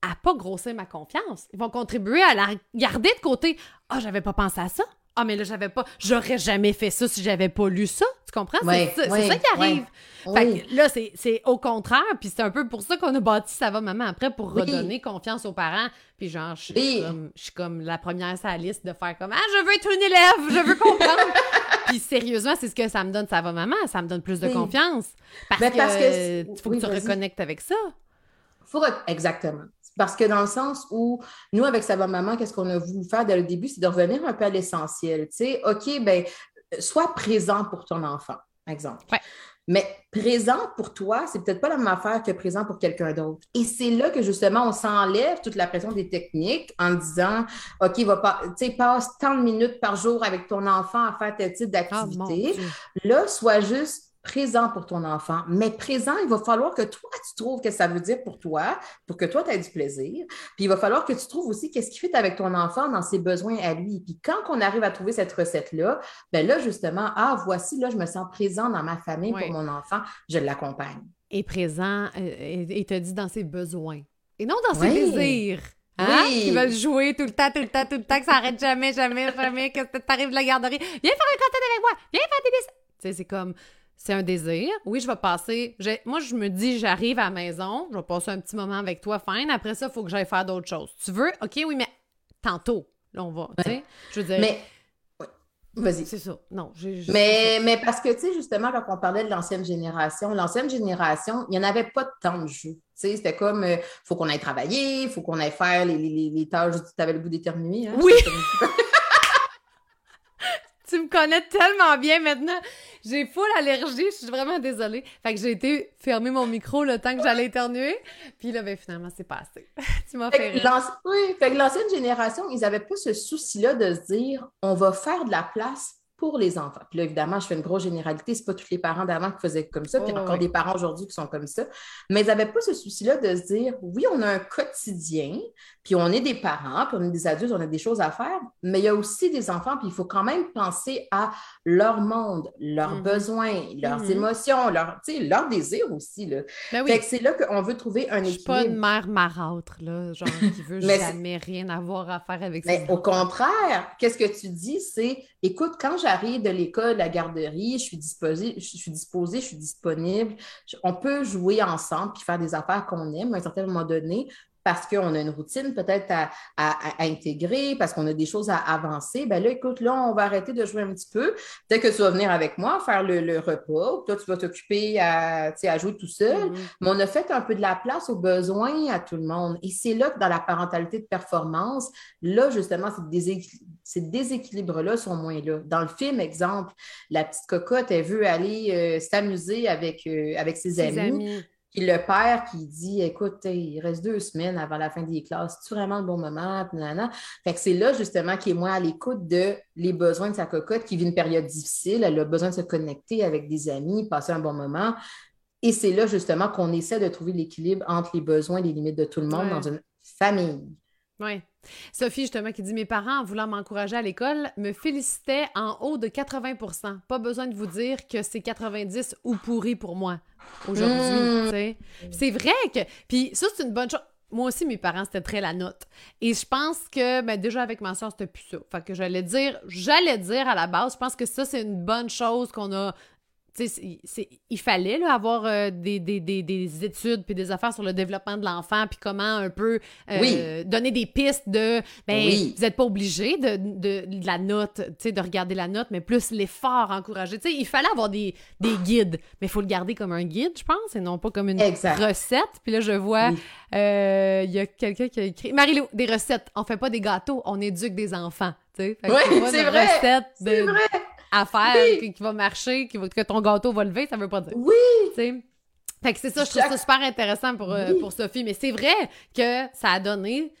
à pas grossir ma confiance. Ils vont contribuer à la garder de côté. Ah, oh, j'avais pas pensé à ça. Ah, mais là, j'avais pas. J'aurais jamais fait ça si j'avais pas lu ça. Tu comprends? c'est ça, qui arrive. Fait que là, c'est au contraire. Puis c'est un peu pour ça qu'on a bâti Ça va, maman après pour redonner confiance aux parents. Puis genre, je suis, comme, comme la première sur la liste de faire comme Ah, je veux être une élève, je veux comprendre. puis sérieusement, c'est ce que ça me donne, ça va, maman. Ça me donne plus de confiance. Parce, que, parce que faut que tu reconnectes avec ça. Faut Exactement. Parce que dans le sens où, nous, avec Sava Maman, qu'est-ce qu'on a voulu faire dès le début, c'est de revenir un peu à l'essentiel. Tu sais, OK, ben, sois présent pour ton enfant, exemple. Mais présent pour toi, c'est peut-être pas la même affaire que présent pour quelqu'un d'autre. Et c'est là que justement, on s'enlève toute la pression des techniques en disant OK, va pas, passe tant de minutes par jour avec ton enfant à faire tel type ah, d'activité. là, sois juste présent pour ton enfant, mais présent, il va falloir que toi, tu trouves ce que ça veut dire pour toi, pour que toi, tu aies du plaisir. Puis il va falloir que tu trouves aussi qu'est-ce qui fait avec ton enfant dans ses besoins à lui. Puis quand on arrive à trouver cette recette-là, ben là, justement, ah, voici, là, je me sens présent dans ma famille pour mon enfant, je l'accompagne. Et présent, euh, et te dit dans ses besoins. Et non dans ses désirs. Hein? Oui. Qui veulent jouer tout le temps, tout le temps, tout le temps, que ça arrête jamais, jamais, jamais, que tu arrives de la garderie. Viens faire un contact avec moi, viens faire des dessins. Tu sais, c'est comme, c'est un désir. Oui, je vais passer. Moi, je me dis, j'arrive à la maison, je vais passer un petit moment avec toi, fine. Après ça, il faut que j'aille faire d'autres choses. Tu veux? OK, oui, mais tantôt, là, on va. Je veux dire. Mais. Vas-y. C'est ça. Non, mais, mais parce que, tu sais, justement, quand on parlait de l'ancienne génération, l'ancienne génération, il n'y en avait pas de temps de jeu. Tu sais, c'était comme, il euh, faut qu'on aille travailler, il faut qu'on aille faire les, les, les tâches, tu avais le bout déterminé. Hein? Oui! tu me connais tellement bien maintenant. J'ai full allergie, je suis vraiment désolée. Fait que j'ai été fermer mon micro le temps que j'allais éternuer. Puis là, ben, finalement, c'est passé. tu m'as fait, Oui, fait que l'ancienne génération, ils n'avaient pas ce souci-là de se dire on va faire de la place pour les enfants. Puis là, évidemment, je fais une grosse généralité. Ce pas tous les parents d'avant qui faisaient comme ça. Puis a encore des parents aujourd'hui qui sont comme ça. Mais ils n'avaient pas ce souci-là de se dire oui, on a un quotidien, puis on est des parents, puis on est des adultes, on a des choses à faire, mais il y a aussi des enfants, puis il faut quand même penser à leur monde, leurs mm-hmm. besoins, leurs mm-hmm. émotions, leur, leurs désirs aussi. Là. Ben fait que c'est là qu'on veut trouver un équilibre. Je suis pas une mère marâtre, là, genre qui veut jamais rien avoir à faire avec ça. Mais au contraire, qu'est-ce que tu dis? C'est écoute, quand j'arrive de l'école, de la garderie, je suis disposée, je suis disponible. On peut jouer ensemble puis faire des affaires qu'on aime à un certain moment donné parce qu'on a une routine peut-être à, intégrer, parce qu'on a des choses à avancer, ben là, écoute, là, on va arrêter de jouer un petit peu. Peut-être que tu vas venir avec moi faire le, repas, ou toi, tu vas t'occuper à, à jouer tout seul. Mm-hmm. Mais on a fait un peu de la place aux besoins à tout le monde. Et c'est là que dans la parentalité de performance, là, justement, ces déséquilibres-là sont moins là. Dans le film, exemple, la petite cocotte, elle veut aller euh, s'amuser avec, euh, avec ses, amis. Puis le père qui dit Écoute, il reste deux semaines avant la fin des classes, c'est vraiment le bon moment? Fait que c'est là justement qu'il est moins à l'écoute de les besoins de sa cocotte qui vit une période difficile. Elle a besoin de se connecter avec des amis, passer un bon moment. Et c'est là justement qu'on essaie de trouver l'équilibre entre les besoins et les limites de tout le monde dans une famille. Oui. Sophie, justement, qui dit Mes parents, en voulant m'encourager à l'école, me félicitaient en haut de 80% Pas besoin de vous dire que c'est 90 ou pourri pour moi aujourd'hui. Mmh. C'est vrai que. Puis ça, c'est une bonne chose. Moi aussi, mes parents, c'était très la note. Et je pense que, ben, déjà avec ma soeur, c'était plus ça. Fait que j'allais dire, j'allais dire à la base, je pense que ça, c'est une bonne chose qu'on a il fallait avoir euh, des, des, études puis des affaires sur le développement de l'enfant puis comment un peu euh, donner des pistes de ben vous n'êtes pas obligé de, de, la note, de regarder la note, mais plus l'effort encouragé. il fallait avoir des, guides, mais il faut le garder comme un guide, je pense, et non pas comme une recette. Puis là, je vois, euh, il y a quelqu'un qui a écrit Marilou, des recettes, on fait pas des gâteaux, on éduque des enfants. C'est vrai. C'est vrai affaire qui, va marcher, qui que ton gâteau va lever, ça veut pas dire. Oui! Fait que c'est ça, je trouve ça super intéressant pour, euh, pour Sophie. Mais c'est vrai que ça a donné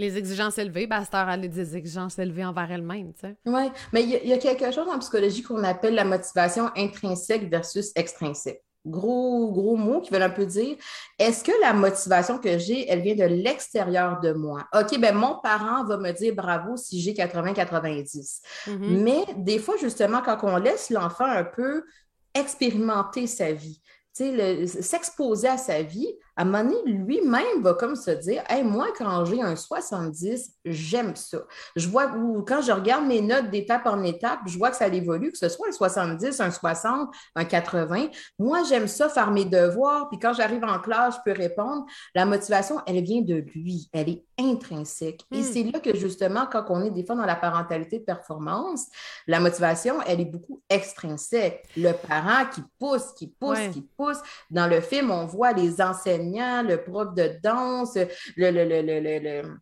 les exigences élevées, ben, à a des exigences élevées envers elle-même, tu sais. Oui, mais il y, a quelque chose en psychologie qu'on appelle la motivation intrinsèque versus extrinsèque gros, gros mots qui veulent un peu dire est-ce que la motivation que j'ai, elle vient de l'extérieur de moi? OK, ben mon parent va me dire bravo si j'ai 80-90. Mm-hmm. Mais des fois, justement, quand on laisse l'enfant un peu expérimenter sa vie, s'exposer à sa vie, à un moment donné, lui-même va comme se dire Hey, moi, quand j'ai un 70, j'aime ça. Je vois, ou quand je regarde mes notes d'étape en étape, je vois que ça évolue, que ce soit un 70, un 60, un 80. Moi, j'aime ça, faire mes devoirs. Puis quand j'arrive en classe, je peux répondre. La motivation, elle vient de lui. Elle est intrinsèque. Et hmm. c'est là que, justement, quand on est des fois dans la parentalité de performance, la motivation, elle est beaucoup extrinsèque. Le parent qui pousse, qui pousse, qui pousse. Dans le film, on voit les enseignants le prof de danse, le, le, le, le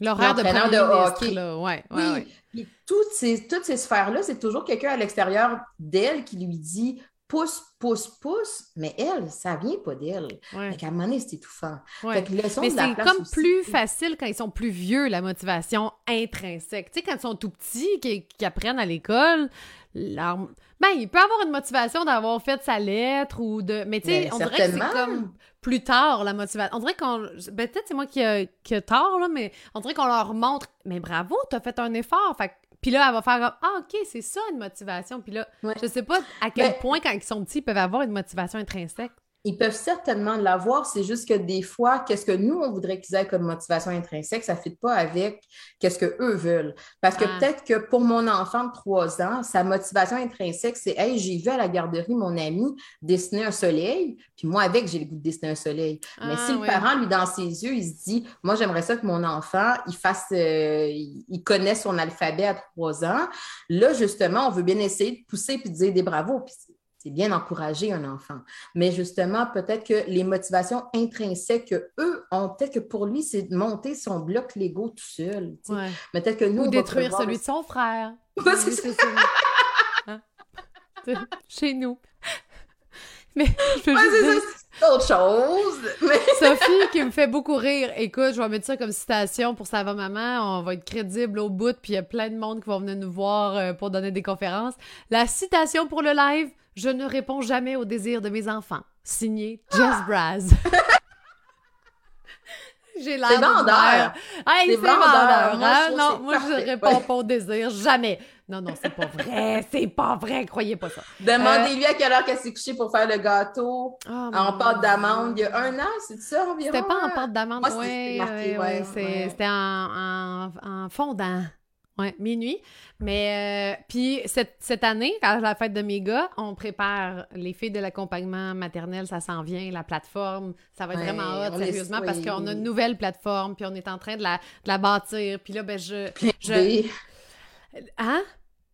L'horaire de, de hockey. Là. Ouais, oui. Puis toutes ces, toutes ces sphères-là, c'est toujours quelqu'un à l'extérieur d'elle qui lui dit pousse, pousse, pousse, mais elle, ça vient pas d'elle. Ouais. à un moment donné, c'est étouffant. mais c'est comme plus facile quand ils sont plus vieux, la motivation intrinsèque. Tu sais, quand ils sont tout petits, qu'ils apprennent à l'école, leur... ben, il peut avoir une motivation d'avoir fait sa lettre ou de... Mais tu sais, ben, on dirait que c'est comme plus tard, la motivation. On dirait qu'on. Ben, peut-être c'est moi qui a, qui tort, là, mais on dirait qu'on leur montre Mais bravo, t'as fait un effort. Fait puis là, elle va faire comme Ah, OK, c'est ça une motivation. Puis là, je sais pas à quel ben point, quand ils sont petits, ils peuvent avoir une motivation intrinsèque. Ils peuvent certainement l'avoir, c'est juste que des fois, qu'est-ce que nous, on voudrait qu'ils aient comme motivation intrinsèque, ça ne fit pas avec qu'est-ce qu'eux veulent. Parce que ah. peut-être que pour mon enfant de 3 ans, sa motivation intrinsèque, c'est Hey, j'ai vu à la garderie mon ami dessiner un soleil, puis moi, avec, j'ai le goût de dessiner un soleil. Mais si ah, le parent, lui, dans ses yeux, il se dit Moi, j'aimerais ça que mon enfant, il fasse, euh, il connaisse son alphabet à 3 ans, là, justement, on veut bien essayer de pousser puis de dire des bravos. Puis c'est bien d'encourager un enfant. Mais justement, peut-être que les motivations intrinsèques qu'eux ont, peut-être que pour lui, c'est de monter son bloc Lego tout seul. Peut-être que nous, Ou détruire celui de son frère. Hein? Chez nous. Mais je veux juste autre chose. Sophie qui me fait beaucoup rire. Écoute, je vais mettre ça comme citation pour Ça va maman. On va être crédible au bout, puis il y a plein de monde qui vont venir nous voir euh, pour donner des conférences. La citation pour le live Je ne réponds jamais aux désirs de mes enfants. Signé Jess ah! Braz. J'ai l'air C'est vendeur. c'est vendeur. Hein? non, moi, je réponds pas aux désirs. Jamais. Non, non, c'est pas vrai. C'est pas vrai. Croyez pas ça. Demandez-lui à quelle heure qu'elle s'est couchée pour faire le gâteau oh, en pâte d'amande. Il y a un an, c'est ça environ? C'était pas en pâte d'amande. Oui, c'était en, en, fondant. Oui, minuit. Mais euh, puis cette, cette, année, à la fête de mes gars, on prépare les filles de l'accompagnement maternel, ça s'en vient, la plateforme, ça va être vraiment hot, sérieusement, parce qu'on a une nouvelle plateforme, puis on est en train de la, de la bâtir. Puis là, ben je... je... Hein?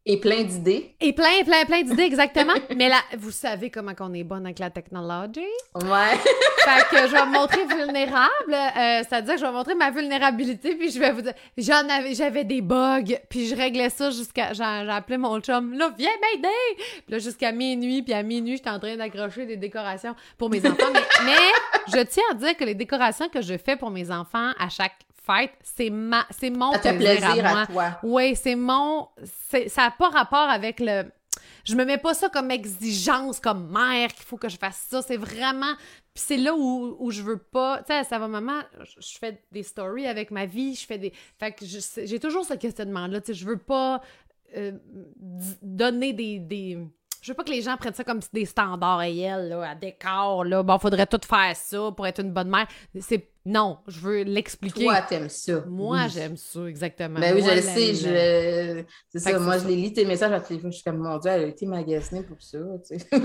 Et plein d'idées. Et plein, plein, plein d'idées, exactement. Mais là, vous savez comment qu'on est bonne avec la technologie. Ouais. fait que je vais me montrer vulnérable. Euh, C'est-à-dire que je vais montrer ma vulnérabilité, puis je vais vous dire, j'en avais, j'avais des bugs, puis je réglais ça jusqu'à, j'ai appelé mon chum, là, viens m'aider! Puis là, jusqu'à minuit, puis à minuit, j'étais en train d'accrocher des décorations pour mes enfants. mais, mais je tiens à dire que les décorations que je fais pour mes enfants à chaque c'est ma c'est mon plaisir, à, moi. Oui, c'est mon ça n'a pas rapport avec le je me mets pas ça comme exigence comme mère qu'il faut que je fasse ça, c'est vraiment puis c'est là où, où je veux pas, tu sais, ça va maman, je fais des stories avec ma vie, je fais des fait que j'ai toujours ce questionnement là, tu sais, je veux pas euh, donner des, des je veux pas que les gens prennent ça comme des standards réels, là, à décor, là. Bon, faudrait tout faire ça pour être une bonne mère. C'est non, je veux l'expliquer. Toi, t'aimes ça. Moi, j'aime ça, exactement. Ben oui, je le sais. Je... C'est ça. Moi, je les lis tes messages à téléphone. Je suis comme, mon Dieu, elle a été magasinée pour ça. Tu sais.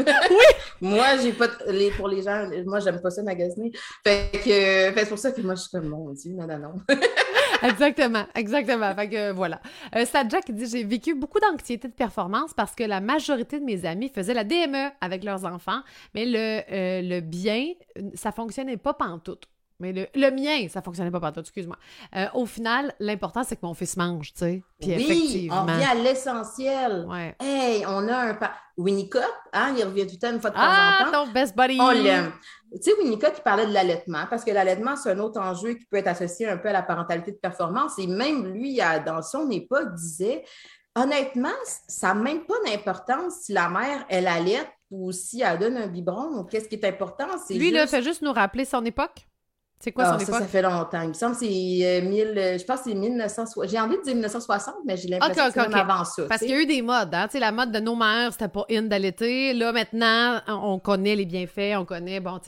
Oui! moi, j'ai pas. Les... Pour les gens, moi, j'aime pas ça magasiner. Fait que. Fait c'est pour ça que moi, je suis comme, mon Dieu, non, non, non. exactement, exactement. Fait que voilà. Euh, Jack dit J'ai vécu beaucoup d'anxiété de performance parce que la majorité de mes amis faisaient la DME avec leurs enfants, mais le, euh, le bien, ça fonctionnait pas pantoute. Mais le, le, mien, ça fonctionnait pas partout, excuse-moi. Euh, au final, l'important, c'est que mon fils mange, tu sais. Puis oui, effectivement... on revient à l'essentiel. Ouais. Hey, on a un... Winnicott, hein, il revient tout le temps une fois de temps ah, en temps. ton best buddy! On l'aime. Tu sais, Winnicott, il parlait de l'allaitement, parce que l'allaitement, c'est un autre enjeu qui peut être associé un peu à la parentalité de performance. Et même lui, dans son époque, disait, honnêtement, ça n'a même pas d'importance si la mère, elle allait ou si elle donne un biberon. Qu'est-ce qui est important? Lui, juste... là, fait juste nous rappeler son époque. C'est quoi son ah, époque? Ça, fait longtemps. Il me semble que c'est 1000, euh, euh, je pense que c'est 1960. J'ai envie de dire 1960, mais j'ai l'impression que c'est avant ça. Parce qu'il y a eu des modes. Hein? la mode de nos mères, c'était pas in d'allaiter. Là, maintenant, on connaît les bienfaits, on connaît, bon,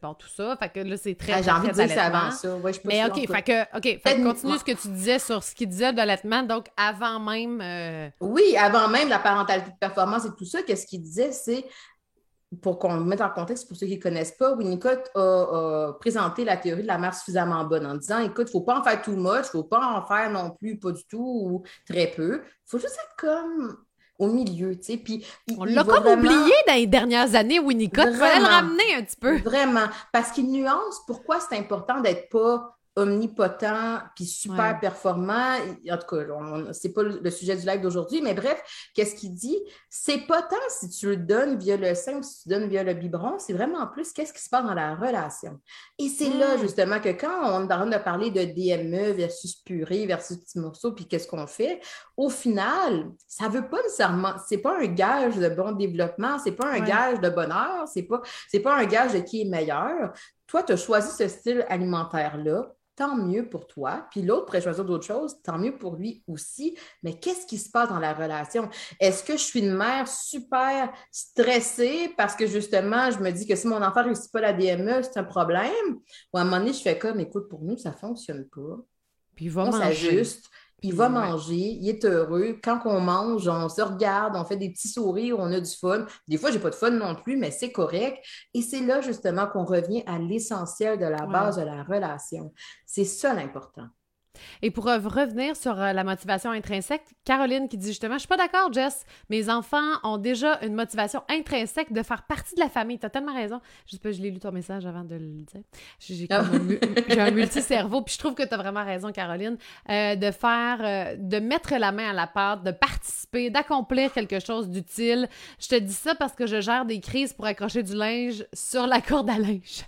bon, tout ça. Fait que là, c'est très, ah, J'ai envie de dire que c'est avant ça. Ouais, je mais OK, fait que, OK, fait continue ce que tu disais sur ce qu'il disait de l'allaitement. Donc, avant même... Euh, oui, avant même la parentalité de performance et tout ça, qu'est-ce qu'il disait, c'est pour qu'on mette en contexte pour ceux qui ne connaissent pas, Winnicott a, présenté la théorie de la mère suffisamment bonne en disant écoute, il ne faut pas en faire tout much, il ne faut pas en faire non plus pas du tout ou très peu. Il faut juste être comme au milieu, tu sais. Puis on l'a comme oublié dans les dernières années, Winnicott. Il fallait le ramener un petit peu. Vraiment, parce qu'il nuance pourquoi c'est important d'être pas omnipotent puis super performant. En tout cas, c'est pas le sujet du live d'aujourd'hui, mais bref, qu'est-ce qu'il dit? C'est pas tant si tu le donnes via le sein ou si tu le donnes via le biberon, c'est vraiment plus qu'est-ce qui se passe dans la relation. Et c'est là, justement, que quand on est en train de parler de DME versus purée versus petit morceau, puis qu'est-ce qu'on fait, au final, ça veut pas nécessairement, c'est pas un gage de bon développement, c'est pas un gage de bonheur, c'est pas, c'est pas un gage de qui est meilleur. Toi, tu as choisi ce style alimentaire-là tant mieux pour toi. Puis l'autre pourrait choisir d'autres choses, tant mieux pour lui aussi. Mais qu'est-ce qui se passe dans la relation? Est-ce que je suis une mère super stressée parce que justement, je me dis que si mon enfant ne réussit pas la DME, c'est un problème? Ou à un moment donné, je fais comme, écoute, pour nous, ça ne fonctionne pas. Puis il va on s'ajuste il va manger, il est heureux. Quand on mange, on se regarde, on fait des petits sourires, on a du fun. Des fois, j'ai pas de fun non plus, mais c'est correct. Et c'est là justement qu'on revient à l'essentiel de la base de la relation. C'est ça l'important. Et pour revenir sur euh, la motivation intrinsèque, Caroline qui dit justement, je suis pas d'accord, Jess, mes enfants ont déjà une motivation intrinsèque de faire partie de la famille. Tu as tellement raison. Je, je l'ai lu ton message avant de le dire. J'ai un, un multi-cerveau, puis je trouve que tu as vraiment raison, Caroline, euh, de faire, euh, de mettre la main à la pâte, de participer, d'accomplir quelque chose d'utile. Je te dis ça parce que je gère des crises pour accrocher du linge sur la corde à linge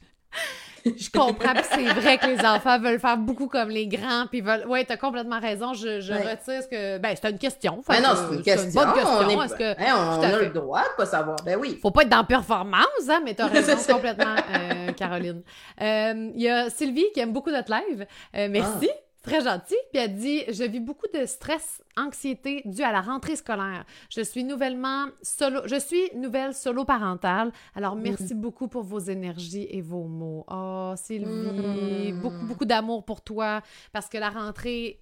je comprends, puis c'est vrai que les enfants veulent faire beaucoup comme les grands, puis veulent. Ouais, t'as complètement raison. Je, je retire ce que. Ben, c'est une question. Mais non, c'est une question. Bonne question. On, est... que... on a le droit de pas savoir. Ben oui. Faut pas être dans performance, hein, mais t'as raison complètement, euh, Caroline. Euh, il y a Sylvie qui aime beaucoup notre live. Euh, merci. Ah. Très gentil. Puis elle dit Je vis beaucoup de stress, anxiété dû à la rentrée scolaire. Je suis nouvellement solo. Je suis nouvelle solo parentale. Alors mm. merci beaucoup pour vos énergies et vos mots. Oh, Sylvie, mm. beaucoup, beaucoup d'amour pour toi parce que la rentrée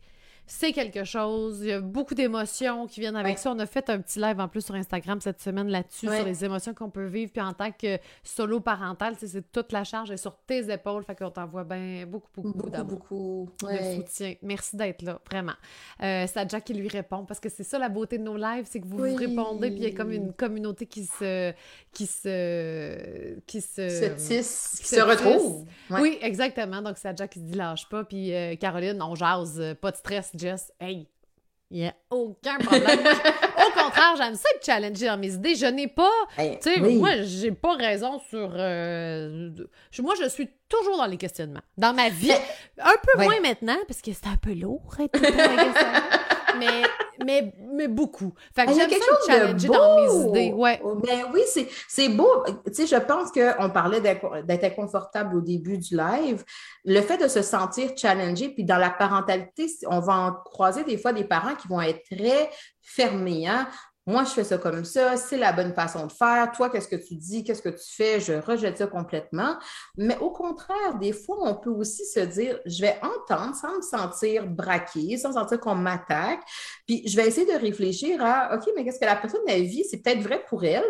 c'est quelque chose. Il y a beaucoup d'émotions qui viennent avec ça. On a fait un petit live en plus sur Instagram cette semaine là-dessus, sur les émotions qu'on peut vivre. Puis en tant que solo parental, c'est toute la charge est sur tes épaules. Fait qu'on t'envoie bien beaucoup, beaucoup, beaucoup de soutien. Merci d'être là, vraiment. Euh, c'est Jack qui lui répond parce que c'est ça la beauté de nos lives, c'est que vous vous répondez, puis il y a comme une communauté qui se. qui se. qui se. se tisse, qui se, retrouve. Oui, exactement. Donc c'est Jack qui se dit lâche pas. Puis euh, Caroline, on jase, pas de stress Jess, hey, il n'y a aucun problème. au contraire, j'aime ça être challengée dans mes idées. Je n'ai pas. tu sais, moi, j'ai pas raison sur. Euh, moi, je suis toujours dans les questionnements. Dans ma vie. Un peu moins maintenant, parce que c'est un peu lourd être mais, mais, mais beaucoup. Fait que ah, j'aime ça chose challenger dans mes idées. Ouais. Oh, ben oui, c'est beau. Tu sais, je pense qu'on parlait d'être inconfortable au début du live. Le fait de se sentir challengé, puis dans la parentalité, on va en croiser des fois des parents qui vont être très fermés. Hein? Moi, je fais ça comme ça, c'est la bonne façon de faire. Toi, qu'est-ce que tu dis, qu'est-ce que tu fais? Je rejette ça complètement. Mais au contraire, des fois, on peut aussi se dire, je vais entendre sans me sentir braqué, sans sentir qu'on m'attaque. Puis je vais essayer de réfléchir à, OK, mais qu'est-ce que la personne a vie, c'est peut-être vrai pour elle,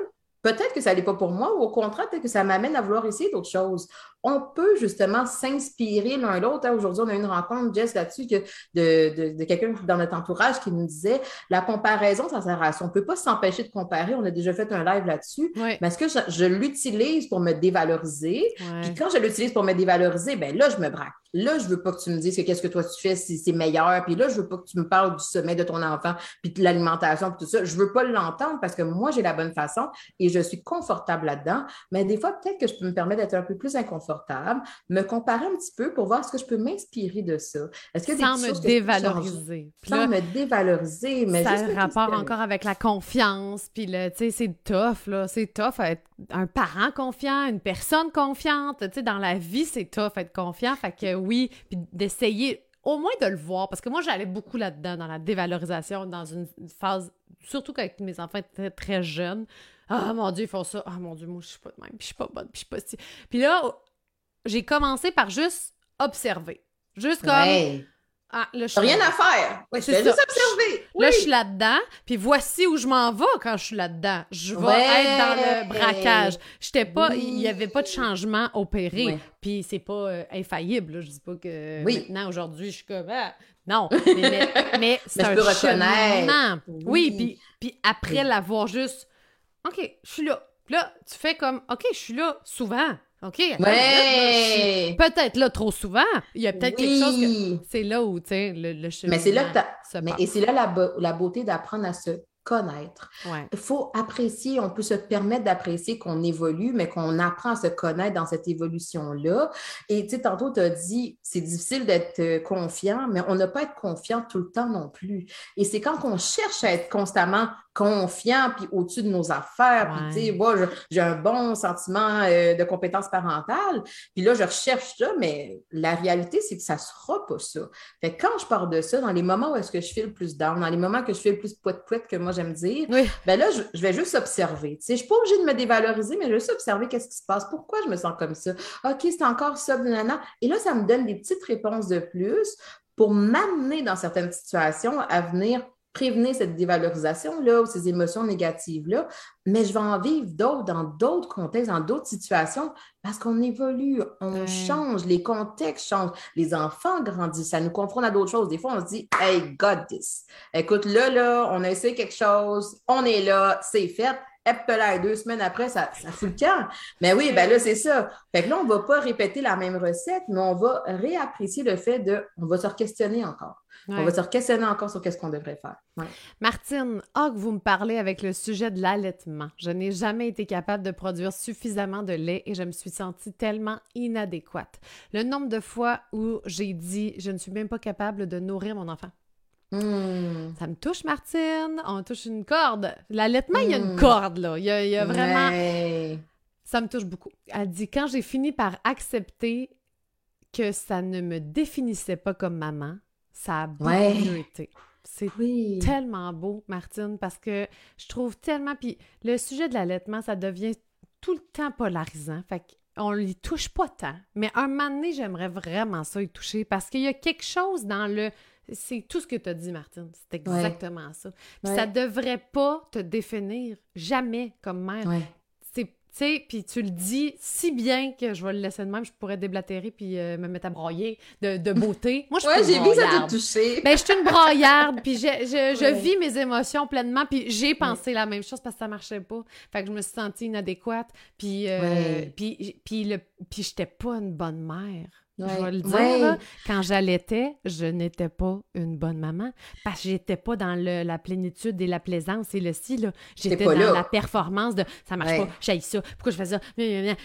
Peut-être que ça n'est pas pour moi ou au contraire, peut-être que ça m'amène à vouloir essayer d'autres choses. On peut justement s'inspirer l'un l'autre. Hein, aujourd'hui, on a eu une rencontre, Jess, là-dessus, de, de, de quelqu'un dans notre entourage qui nous disait la comparaison, ça sert à ça. On ne peut pas s'empêcher de comparer. On a déjà fait un live là-dessus. Mais est-ce que je, l'utilise pour me dévaloriser? Puis quand je l'utilise pour me dévaloriser, ben là, je me braque. Là, je ne veux pas que tu me dises que qu'est-ce que toi tu fais si c'est meilleur. Puis là, je ne veux pas que tu me parles du sommet de ton enfant, puis de l'alimentation, puis tout ça. Je ne veux pas l'entendre parce que moi, j'ai la bonne façon et je suis confortable là-dedans. Mais des fois, peut-être que je peux me permettre d'être un peu plus inconfortable, me comparer un petit peu pour voir ce que je peux m'inspirer de ça? Est-ce que sans me dévaloriser. Sans me dévaloriser. Mais ça a un rapport encore avec la confiance. Puis, tu sais, c'est tough, là. C'est tough être un parent confiant, une personne confiante. Tu sais, dans la vie, c'est tough être confiant. Fait que oui, puis d'essayer au moins de le voir, parce que moi, j'allais beaucoup là-dedans, dans la dévalorisation, dans une phase, surtout qu'avec mes enfants étaient très jeunes. Ah, mon Dieu, ils font ça. Ah, mon Dieu, moi, je suis pas de même, puis je suis pas bonne, puis je suis pas si... Puis là, j'ai commencé par juste observer. Juste comme... Ah, là, je rien à faire. Ouais, vais juste observer. Là, je suis là-dedans, puis voici où je m'en vais quand je suis là-dedans. Je vais être dans le braquage. J'étais pas, il y avait pas de changement opéré, puis c'est pas euh, infaillible. Là. Je dis pas que maintenant, aujourd'hui, je suis comme ah, non, mais, mais, c'est un cheminement. Oui, puis, puis après l'avoir juste, ok, je suis là. là, tu fais comme, ok, je suis là souvent. OK. Ouais. Peut-être là trop souvent. Il y a peut-être quelque chose que. C'est là où, tu sais, le, le Mais c'est là que Mais, Et c'est là la, la beauté d'apprendre à se connaître. Il faut apprécier, on peut se permettre d'apprécier qu'on évolue, mais qu'on apprend à se connaître dans cette évolution-là. Et tu sais, tantôt, tu as dit, c'est difficile d'être euh, confiant, mais on n'a pas à être confiant tout le temps non plus. Et c'est quand on cherche à être constamment confiant, puis au-dessus de nos affaires, puis tu sais, moi, j'ai un bon sentiment euh, de compétence parentale, puis là, je recherche ça, mais la réalité, c'est que ça sera pas ça. Fait quand je pars de ça, dans les moments où est-ce que je fais le plus down, dans les moments que je fais le plus poète-poète que moi j'aime dire, ben là, je, vais juste observer. Tu sais, je suis pas obligée de me dévaloriser, mais je vais juste observer qu'est-ce qui se passe, pourquoi je me sens comme ça? OK, c'est encore ça, nanana. Et là, ça me donne des petites réponses de plus pour m'amener dans certaines situations à venir prévenir cette dévalorisation-là ou ces émotions négatives-là, mais je vais en vivre d'autres dans d'autres contextes, dans d'autres situations, parce qu'on évolue, on change, les contextes changent, les enfants grandissent, ça nous confronte à d'autres choses. Des fois, on se dit, hey, got this. Écoute, là, là, on a essayé quelque chose, on est là, c'est fait et deux semaines après, ça, ça fout le camp. Mais oui, ben là, c'est ça. Fait que là, on ne va pas répéter la même recette, mais on va réapprécier le fait de, on va se questionner encore. On va se questionner encore sur qu'est-ce qu'on devrait faire? Martine, ah, que vous me parlez avec le sujet de l'allaitement. Je n'ai jamais été capable de produire suffisamment de lait et je me suis sentie tellement inadéquate. Le nombre de fois où j'ai dit, je ne suis même pas capable de nourrir mon enfant. Hmm. Ça me touche, Martine. On touche une corde. L'allaitement, il y a une hmm. corde, là. Il y a, vraiment. Ça me touche beaucoup. Elle dit Quand j'ai fini par accepter que ça ne me définissait pas comme maman, ça a beaucoup été. C'est tellement beau, Martine, parce que je trouve tellement. Puis le sujet de l'allaitement, ça devient tout le temps polarisant. Fait qu'on ne lui touche pas tant. Mais un moment donné, j'aimerais vraiment ça y toucher parce qu'il y a quelque chose dans le c'est tout ce que tu as dit, Martine. C'est exactement ça. Puis ça devrait pas te définir jamais comme mère. Tu sais, puis tu le dis si bien que je vais le laisser de même, je pourrais déblatérer puis euh, me mettre à broyer de, beauté. Moi, je suis j'ai vu ça te toucher. Ben, je suis une broyarde, puis je, je, vis mes émotions pleinement, puis j'ai pensé la même chose parce que ça marchait pas. Fait que je me suis sentie inadéquate, puis, euh, puis, puis, le, puis j'étais pas une bonne mère. Je vais le dire, quand j'allaitais, je n'étais pas une bonne maman parce que j'étais pas dans le, la plénitude et la plaisance et le si, J'étais dans la performance de ça marche pas, j'ai ça, pourquoi je fais ça, c'est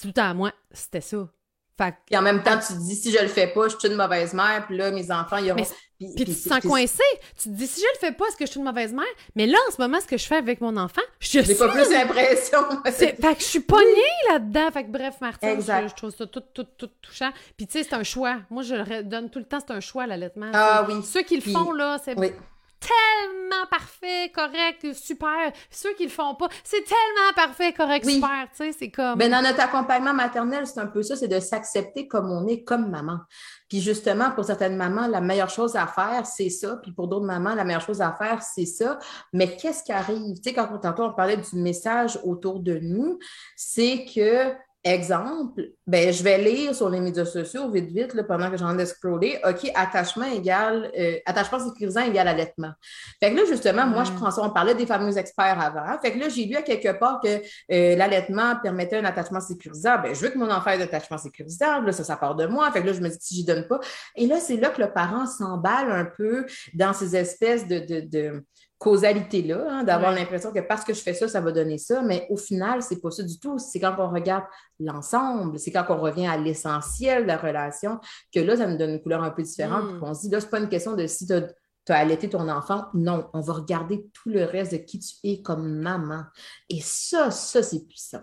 tout le temps à moi. C'était ça. Puis en même temps, tu te dis, si je le fais pas, je suis une mauvaise mère, puis là, mes enfants, ils auront... Puis, tu te sens coincé. Tu te dis, si je le fais pas, est-ce que je suis une mauvaise mère? Mais là, en ce moment, ce que je fais avec mon enfant, je suis... J'ai pas plus l'impression. fait que je suis pognée là-dedans. Fait que bref, Martin, je, trouve ça tout, tout, tout touchant. Puis tu sais, c'est un choix. Moi, je le donne tout le temps, c'est un choix, l'allaitement. Ah oui. Ceux qui le font, là, c'est tellement parfait, correct, super. Ceux qui le font pas, c'est tellement parfait, correct, super. Tu sais, c'est comme. Ben, dans notre accompagnement maternel, c'est un peu ça, c'est de s'accepter comme on est, comme maman. Puis justement, pour certaines mamans, la meilleure chose à faire, c'est ça. Puis pour d'autres mamans, la meilleure chose à faire, c'est ça. Mais qu'est-ce qui arrive? Tu sais, quand tantôt on parlait du message autour de nous, c'est que Exemple, ben, je vais lire sur les médias sociaux vite, vite, là, pendant que j'en ai scrollé. OK, attachement égal, euh, attachement sécurisant égale allaitement. Fait que là, justement, moi, je prends ça. On parlait des fameux experts avant. Fait que là, j'ai lu à quelque part que euh, l'allaitement permettait un attachement sécurisant. Ben, je veux que mon enfant ait un attachement sécurisant. Là, ça, ça part de moi. Fait que là, je me dis, si j'y donne pas. Et là, c'est là que le parent s'emballe un peu dans ces espèces de, de, de causalité-là, hein, d'avoir l'impression que parce que je fais ça, ça va donner ça, mais au final, c'est pas ça du tout. C'est quand on regarde l'ensemble, c'est quand on revient à l'essentiel de la relation que là, ça nous donne une couleur un peu différente. Hmm. On se dit, là, c'est pas une question de si tu as, as, allaité ton enfant. Non, on va regarder tout le reste de qui tu es comme maman. Et ça, ça, c'est puissant.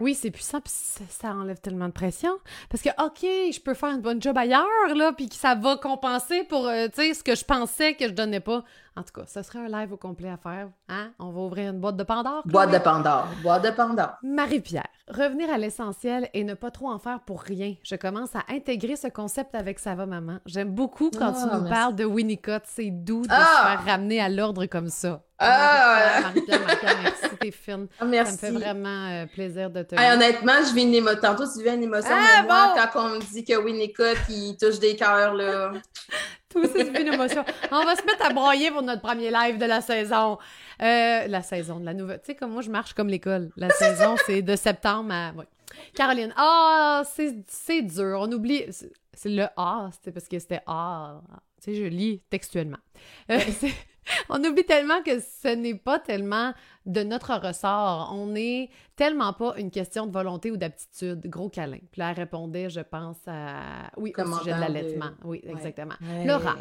Oui, c'est puissant, puis ça, enlève tellement de pression. Parce que, OK, je peux faire une bonne job ailleurs, là, puis que ça va compenser pour, euh, tu sais, ce que je pensais que je donnais pas. En tout cas, ça serait un live au complet à faire. Hein? On va ouvrir une boîte de Pandore. Boîte de Pandore. Boîte de Pandore. Marie-Pierre, revenir à l'essentiel et ne pas trop en faire pour rien. Je commence à intégrer ce concept avec Ça va, maman. J'aime beaucoup quand tu ah, nous parles de Winnicott. C'est doux de se ah! faire ramener à l'ordre comme ça. Ah! Marie-Pierre, Marie-Pierre, merci, t'es fine. merci. Ça me fait vraiment euh, plaisir de te. honnêtement, je vis une émotion. Tantôt, tu vis une émotion. Ah, moi, quand on me dit que Winnicott, il touche des cœurs, là. C'est une émotion. On va se mettre à broyer pour notre premier live de la saison. Euh, la saison, de la nouvelle. Tu sais, comme moi, je marche comme l'école. La saison, c'est de septembre à. Caroline, ah, c'est dur. On oublie. C'est le A, c'était parce que c'était A. Tu sais, je lis textuellement. Euh, on oublie tellement que ce n'est pas tellement de notre ressort. On n'est tellement pas une question de volonté ou d'aptitude. Gros câlin. Puis là, elle répondait, je pense, à... Oui, au sujet de l'allaitement. Oui, exactement. Laura.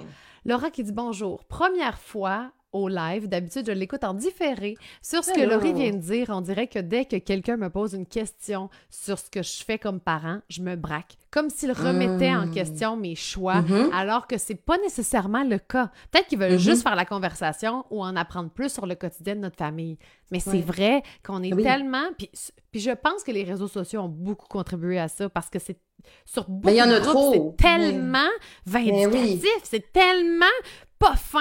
Laura qui dit bonjour. Première fois au live. D'habitude, je l'écoute en différé. Sur ce que Laurie vient de dire, on dirait que dès que quelqu'un me pose une question sur ce que je fais comme parent, je me braque. Comme s'il remettait en hmm. question mes choix, mm-hmm. alors que c'est pas nécessairement le cas. Peut-être qu'ils veulent mm-hmm. juste faire la conversation ou en apprendre plus sur le quotidien de notre famille. Mais c'est vrai qu'on est tellement... Puis, puis je pense que les réseaux sociaux ont beaucoup contribué à ça parce que c'est sur beaucoup Mais il y en de a groupes, trop. C'est tellement Mais oui. vindicatif, c'est tellement pas fin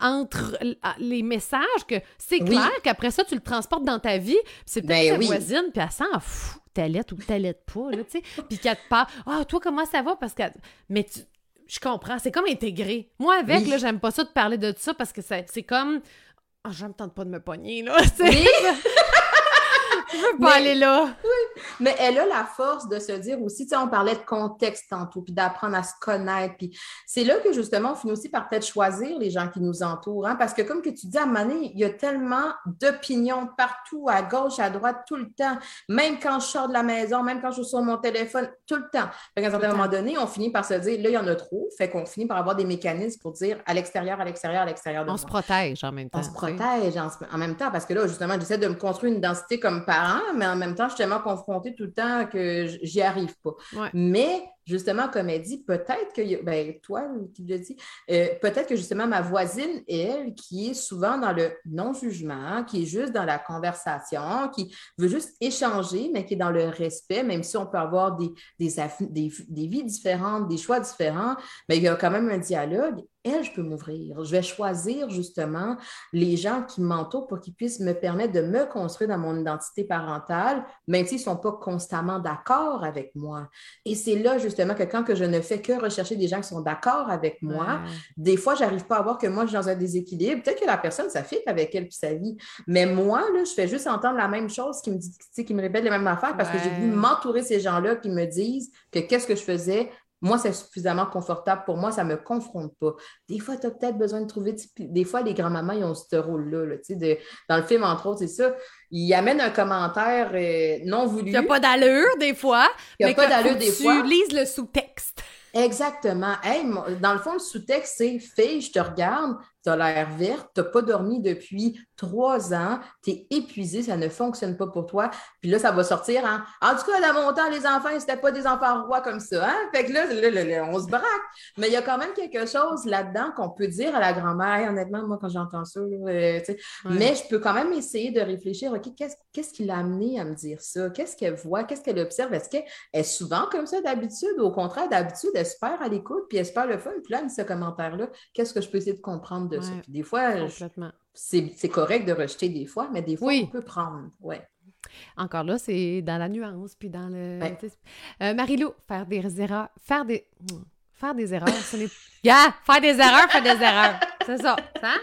entre l- les messages que c'est Oui. clair qu'après ça, tu le transportes dans ta vie. C'est peut-être Ben ta oui. voisine, puis elle s'en fout, t'allaites ou t'allaites pas, là, tu sais. Puis qu'elle te parle, « Ah, toi, comment ça va? » Parce que... Mais tu... Je comprends, c'est comme intégré. Moi, avec, là, j'aime pas ça de parler de ça parce que c'est comme... Ah, je me tente pas de me pogner, là. Oui. Je veux pas Mais- aller là. Mais elle a la force de se dire aussi, tu sais, on parlait de contexte tantôt, puis d'apprendre à se connaître. Puis c'est là que justement, on finit aussi par peut-être choisir les gens qui nous entourent. hein, parce que comme que tu dis, à donné, il y a tellement d'opinions partout, à gauche, à droite, tout le temps. Même quand je sors de la maison, même quand je suis sur mon téléphone, tout le temps. Fait qu'à un certain moment donné, on finit par se dire, là, il y en a trop. Fait qu'on finit par avoir des mécanismes pour dire à l'extérieur, à l'extérieur, à l'extérieur On moi se protège en même temps. on se protège en, en même temps parce que là, justement, j'essaie de me construire une identité comme mais en même temps, je suis tellement confrontée tout le temps que j'y arrive pas. Ouais. Mais justement, comme elle dit, peut-être que, ben, toi qui le dis, euh, peut-être que justement ma voisine, elle, qui est souvent dans le non-jugement, qui est juste dans la conversation, qui veut juste échanger, mais qui est dans le respect, même si on peut avoir des, des, des, des vies différentes, des choix différents, mais il y a quand même un dialogue. Elle, je peux m'ouvrir. Je vais choisir justement les gens qui m'entourent pour qu'ils puissent me permettre de me construire dans mon identité parentale, même s'ils ne sont pas constamment d'accord avec moi. Et c'est là justement que quand que je ne fais que rechercher des gens qui sont d'accord avec moi, Ouais. des fois, j'arrive pas à voir que moi, je suis dans un déséquilibre. Peut-être que la personne, ça fit avec elle puis sa vie. Mais moi, là, je fais juste entendre la même chose qui me dit, qui me répète les mêmes affaires parce que j'ai voulu m'entourer de ces gens-là qui me disent que qu'est-ce que je faisais. Moi, c'est suffisamment confortable pour moi, ça ne me confronte pas. Des fois, tu as peut-être besoin de trouver. Des fois, les grands-mamans, ils ont ce rôle-là. là, tu sais, de- dans le film, entre autres, c'est ça. Ils amènent un commentaire euh, non voulu. Il n'y a pas d'allure, des fois. Il y a pas d'allure des fois. Tu lises le sous-texte. Exactement. Hey, dans le fond, le sous-texte, c'est Fille, je te regarde, tu as l'air verte, tu n'as pas dormi depuis trois ans, tu es épuisé, ça ne fonctionne pas pour toi. Puis là, ça va sortir en En tout cas, dans mon temps, les enfants, c'était pas des enfants rois comme ça. Hein? Fait que là, là, là, là, on se braque. Mais il y a quand même quelque chose là-dedans qu'on peut dire à la grand-mère. Hey, honnêtement, moi, quand j'entends ça, euh, mais je peux quand même essayer de réfléchir, OK, qu'est-ce qu'est-ce qui l'a amené à me dire ça? Qu'est-ce qu'elle voit? Qu'est-ce qu'elle observe? Est-ce qu'elle est souvent comme ça d'habitude? Au contraire, d'habitude, elle est super à l'écoute, puis elle est super le fun. Puis là, elle me dit ce commentaire-là, qu'est-ce que je peux essayer de comprendre de ça? Ouais. Puis des fois, je- Complètement. c'est c'est correct de rejeter des fois, mais des fois, Oui. on peut prendre. Ouais. Encore là, c'est dans la nuance, puis dans le... Ouais. sais. Euh, Marie-Lou, faire des erreurs... Faire des... Hmm. Faire des erreurs, ce n'est... Yeah! Faire des erreurs, faire des erreurs. C'est ça. Hein?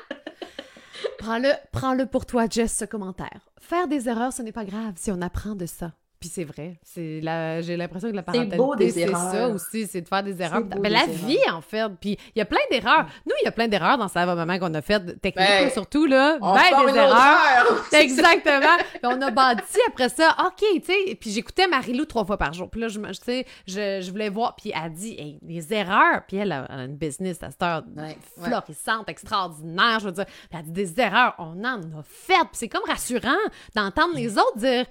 Prends-le prends-le pour toi, Jess, ce commentaire. Faire des erreurs, ce n'est pas grave si on apprend de ça. Puis c'est vrai. C'est la... J'ai l'impression que la C'est beau, des parentalité, c'est ça aussi, c'est de faire des erreurs. beau, Ben, des la erreurs. vie, en fait. Puis il y a plein d'erreurs. Nous, il y a plein d'erreurs dans Ça va maman qu'on a faites, techniques, Ben, surtout, là. On Ben, des une erreurs. Exactement. Puis on a bâti après ça, OK, tu sais. Puis j'écoutais Marie-Lou trois fois par jour. Puis là, je, me- tu sais, je, je voulais voir. Puis elle dit, hey, les erreurs. Puis elle a, elle a une business à cette heure Ouais, ouais. florissante, extraordinaire, je veux dire. Puis elle dit, des erreurs, on en a fait. Puis c'est comme rassurant d'entendre les autres dire,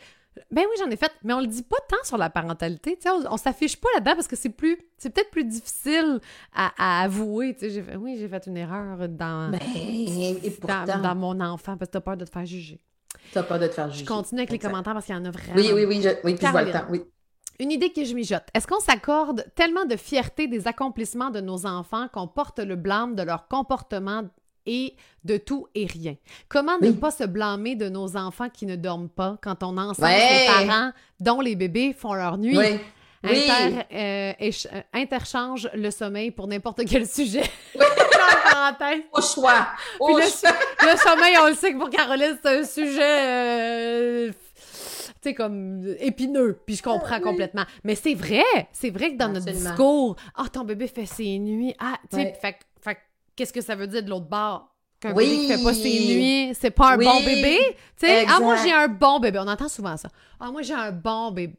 ben oui, j'en ai fait. Mais on le dit pas tant sur la parentalité. Tu sais, on, on s'affiche pas là-dedans parce que c'est plus, c'est peut-être plus difficile à, à avouer. Tu sais, oui, j'ai fait une erreur dans, Ben, et dans, pourtant, dans mon enfant parce que t'as peur de te faire juger. t'as pas de te faire juger. Je continue avec les commentaires parce qu'il y en a vraiment. Oui, oui, oui, je, oui, je vois le temps. Oui. Une idée que je mijote. Est-ce qu'on s'accorde tellement de fierté des accomplissements de nos enfants qu'on porte le blâme de leur comportement et de tout et rien? Comment ne Oui. pas se blâmer de nos enfants qui ne dorment pas quand on ensemble Ouais. les parents dont les bébés font leur nuit? Oui. Oui. Inter- euh, euh, interchange le sommeil pour n'importe quel sujet. Parenthèse. Au choix. Au le, choix. le sommeil, on le sait que pour Caroline, c'est un sujet, euh, tu sais, comme épineux. Puis je comprends Ah, oui. complètement. Mais c'est vrai, c'est vrai que dans notre discours, ah, ton bébé fait ses nuits. Ah, tu sais, Ouais. fait, qu'est-ce que ça veut dire de l'autre bord? Qu'un Oui. bébé qui fait pas ses nuits, c'est pas un Oui. bon bébé? Tu sais, ah, moi, j'ai un bon bébé. On entend souvent ça. Ah, moi, j'ai un bon bébé.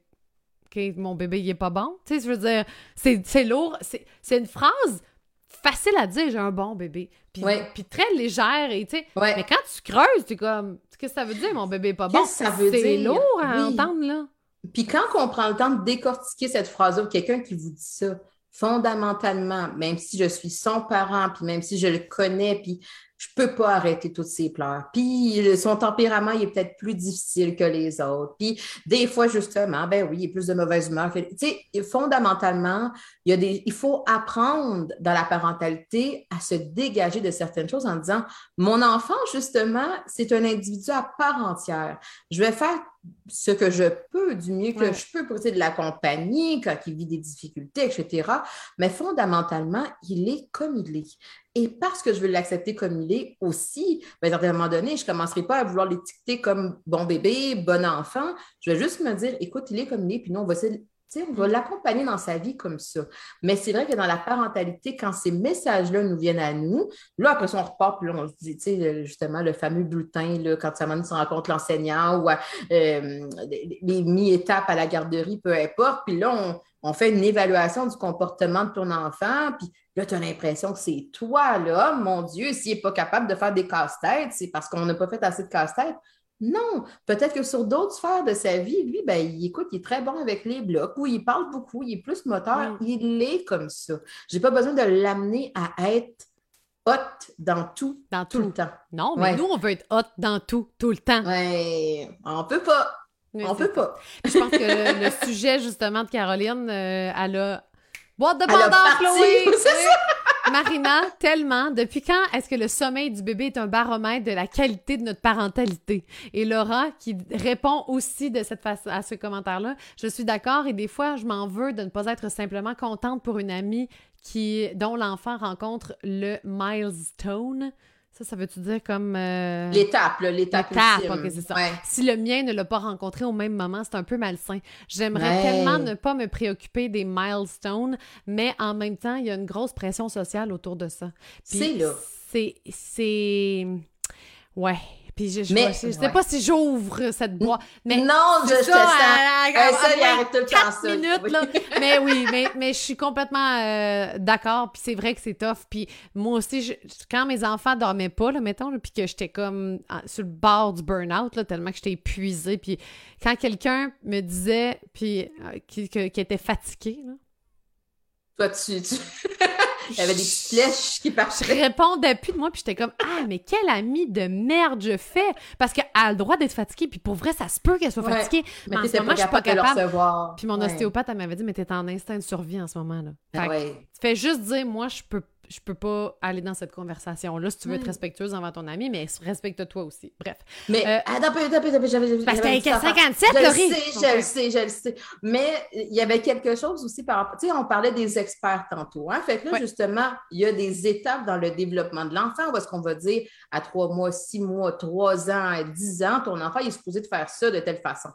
OK, mon bébé, il est pas bon? Tu sais, je veux dire, c'est c'est lourd. C'est c'est une phrase facile à dire, j'ai un bon bébé. Puis, Ouais. puis très légère, et. Ouais. Mais quand tu creuses, tu es comme, qu'est-ce que ça veut dire, mon bébé est pas bon? Ça veut C'est dire? lourd à Oui. entendre, là. Puis quand on prend le temps de décortiquer cette phrase-là, quelqu'un qui vous dit ça, fondamentalement, même si je suis son parent, puis même si je le connais, puis je peux pas arrêter toutes ces pleurs. Puis son tempérament, est peut-être plus difficile que les autres. Puis des fois, justement, ben oui, il a plus de mauvaise humeur. Tu sais, fondamentalement, il, il faut apprendre dans la parentalité à se dégager de certaines choses en disant, mon enfant, justement, c'est un individu à part entière. Je vais faire ce que je peux, du mieux que je peux pour essayer de l'accompagner quand il vit des difficultés, etc. Mais fondamentalement, il est comme il est. Et parce que je veux l'accepter comme il est aussi, ben, à un moment donné, je ne commencerai pas à vouloir l'étiqueter comme bon bébé, bon enfant. Je vais juste me dire, écoute, il est comme il est, puis nous, on va essayer on va l'accompagner dans sa vie comme ça. Mais c'est vrai que dans la parentalité, quand ces messages-là nous viennent à nous, là, après ça, on repart, puis là, on se dit, tu sais, justement, le fameux bulletin, là, quand ça se rencontre l'enseignant ou euh, les mi-étapes à la garderie, peu importe, puis là, on, on fait une évaluation du comportement de ton enfant, puis là, tu as l'impression que c'est toi, là, mon Dieu, s'il n'est pas capable de faire des casse-têtes, c'est parce qu'on n'a pas fait assez de casse-têtes. Non, peut-être que sur d'autres sphères de sa vie, lui, ben, il écoute, il est très bon avec les blocs, ou il parle beaucoup, il est plus moteur, il est comme ça. Je n'ai pas besoin de l'amener à être hot dans tout, dans tout, le temps. Non, mais nous, on veut être hot dans tout, tout le temps. Oui, on peut pas. on peut pas. Je pense que le, sujet, justement, de Caroline, euh, elle a Boîte de pendant, Chloé! C'est ça! Marina, tellement. Depuis quand est-ce que le sommeil du bébé est un baromètre de la qualité de notre parentalité? Et Laura, qui répond aussi de cette façon à ce commentaire-là, je suis d'accord et des fois, je m'en veux de ne pas être simplement contente pour une amie qui, dont l'enfant rencontre le milestone ça, ça veut-tu dire comme... Euh, l'étape, l'étape L'étape, ok, c'est ça. Si le mien ne l'a pas rencontré au même moment, c'est un peu malsain. J'aimerais tellement ne pas me préoccuper des milestones, mais en même temps, il y a une grosse pression sociale autour de ça. C'est là. C'est... Ouais, puis je, je, sais pas si j'ouvre cette boîte. Mais non, je, te sens. ça, il arrête tout le temps minutes, là. mais oui, mais, mais je suis complètement euh, d'accord. Puis c'est vrai que c'est tough. Puis moi aussi, quand mes enfants dormaient pas, là, mettons, puis que j'étais comme sur le bord du burn-out, là, tellement que j'étais épuisée. Puis quand quelqu'un me disait, puis euh, qui, était fatigué, là, toi, tu... Il y avait des petites flèches qui partaient. Je répondais plus de moi, puis j'étais comme Ah, mais quelle amie de merde je fais! Parce qu'elle a le droit d'être fatiguée, puis pour vrai, ça se peut qu'elle soit fatiguée. Mais, en ce moment, je suis pas capable. Puis mon ostéopathe, elle m'avait dit Mais t'es en instinct de survie en ce moment-là. Ah fait tu fais juste dire Moi, je peux je peux pas aller dans cette conversation-là si tu veux être respectueuse envers ton ami, mais respecte-toi aussi. Bref. Mais, euh, attends, attends, attends, j'avais. Parce que 57, Je le sais, je le sais, je le sais. Mais il y avait quelque chose aussi par rapport. Tu sais, on parlait des experts tantôt. Hein? Fait que là, justement, il y a des étapes dans le développement de l'enfant où est-ce qu'on va dire à trois mois, six mois, trois ans, dix ans, ton enfant il est supposé de faire ça de telle façon.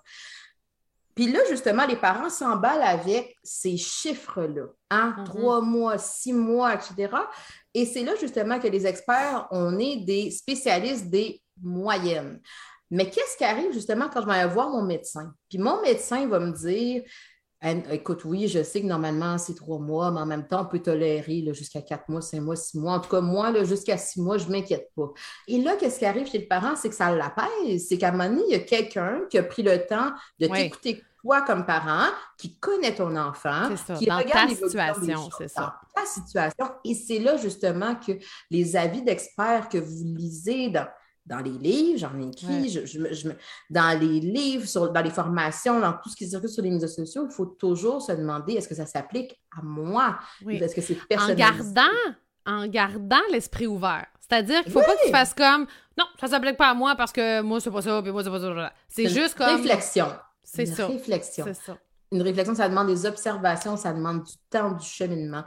Puis là, justement, les parents s'emballent avec ces chiffres-là. Hein? Mm-hmm. Trois mois, six mois, etc. Et c'est là, justement, que les experts, on est des spécialistes des moyennes. Mais qu'est-ce qui arrive, justement, quand je vais voir mon médecin? Puis mon médecin va me dire Écoute, oui, je sais que normalement, c'est trois mois, mais en même temps, on peut tolérer jusqu'à quatre mois, cinq mois, six mois. En tout cas, moi, jusqu'à six mois, je ne m'inquiète pas. Et là, qu'est-ce qui arrive chez le parent? C'est que ça l'apaise. C'est qu'à un moment donné, il y a quelqu'un qui a pris le temps de t'écouter toi comme parent, qui connaît ton enfant, qui dans regarde ta situation, c'est ça. ta situation. Et c'est là, justement, que les avis d'experts que vous lisez dans dans les livres, j'en ai écrit, je, dans les livres, sur, dans les formations, dans tout ce qui circule sur les médias sociaux, il faut toujours se demander est-ce que ça s'applique à moi? Est-ce que c'est personnel? En gardant, en gardant l'esprit ouvert. C'est-à-dire qu'il ne faut pas que tu fasses comme non, ça ne s'applique pas à moi parce que moi, c'est pas ça, puis moi, c'est pas ça. C'est juste comme. Réflexion. C'est ça. Réflexion. C'est ça. Une réflexion, ça demande des observations, ça demande du temps, du cheminement.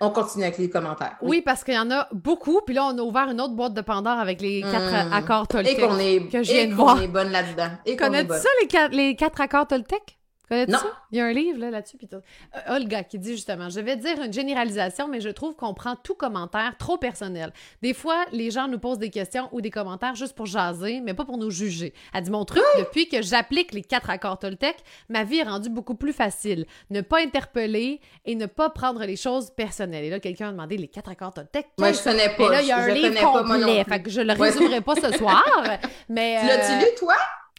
On continue avec les commentaires. Oui, parce qu'il y en a beaucoup. Puis là, on a ouvert une autre boîte de Pandore avec les quatre mmh. accords Toltec. Et qu'on est, que je viens de voir. est bonne là-dedans. Connais-tu ça, les, quatre, les quatre accords Toltec? Connais-tu ça? Il y a un livre là, là-dessus. Puis euh, Olga qui dit justement Je vais dire une généralisation, mais je trouve qu'on prend tout commentaire trop personnel. Des fois, les gens nous posent des questions ou des commentaires juste pour jaser, mais pas pour nous juger. Elle dit Mon truc, depuis que j'applique les quatre accords Toltec, ma vie est rendue beaucoup plus facile. Ne pas interpeller et ne pas prendre les choses personnelles. Et là, quelqu'un a demandé les quatre accords Toltec. Moi, je connais pas. Et là, il y a un livre complet. Fait que je le résumerai pas ce soir. mais, tu l'as-tu euh, lu, toi?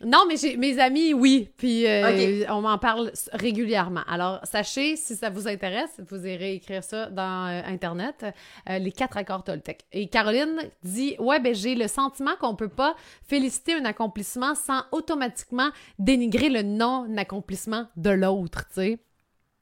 Non, mais j'ai mes amis, oui. Puis euh, on m'en parle régulièrement. Alors, sachez, si ça vous intéresse, vous irez écrire ça dans euh, Internet, euh, les quatre accords Toltec. Et Caroline dit Ouais, ben j'ai le sentiment qu'on peut pas féliciter un accomplissement sans automatiquement dénigrer le non-accomplissement de l'autre, tu sais.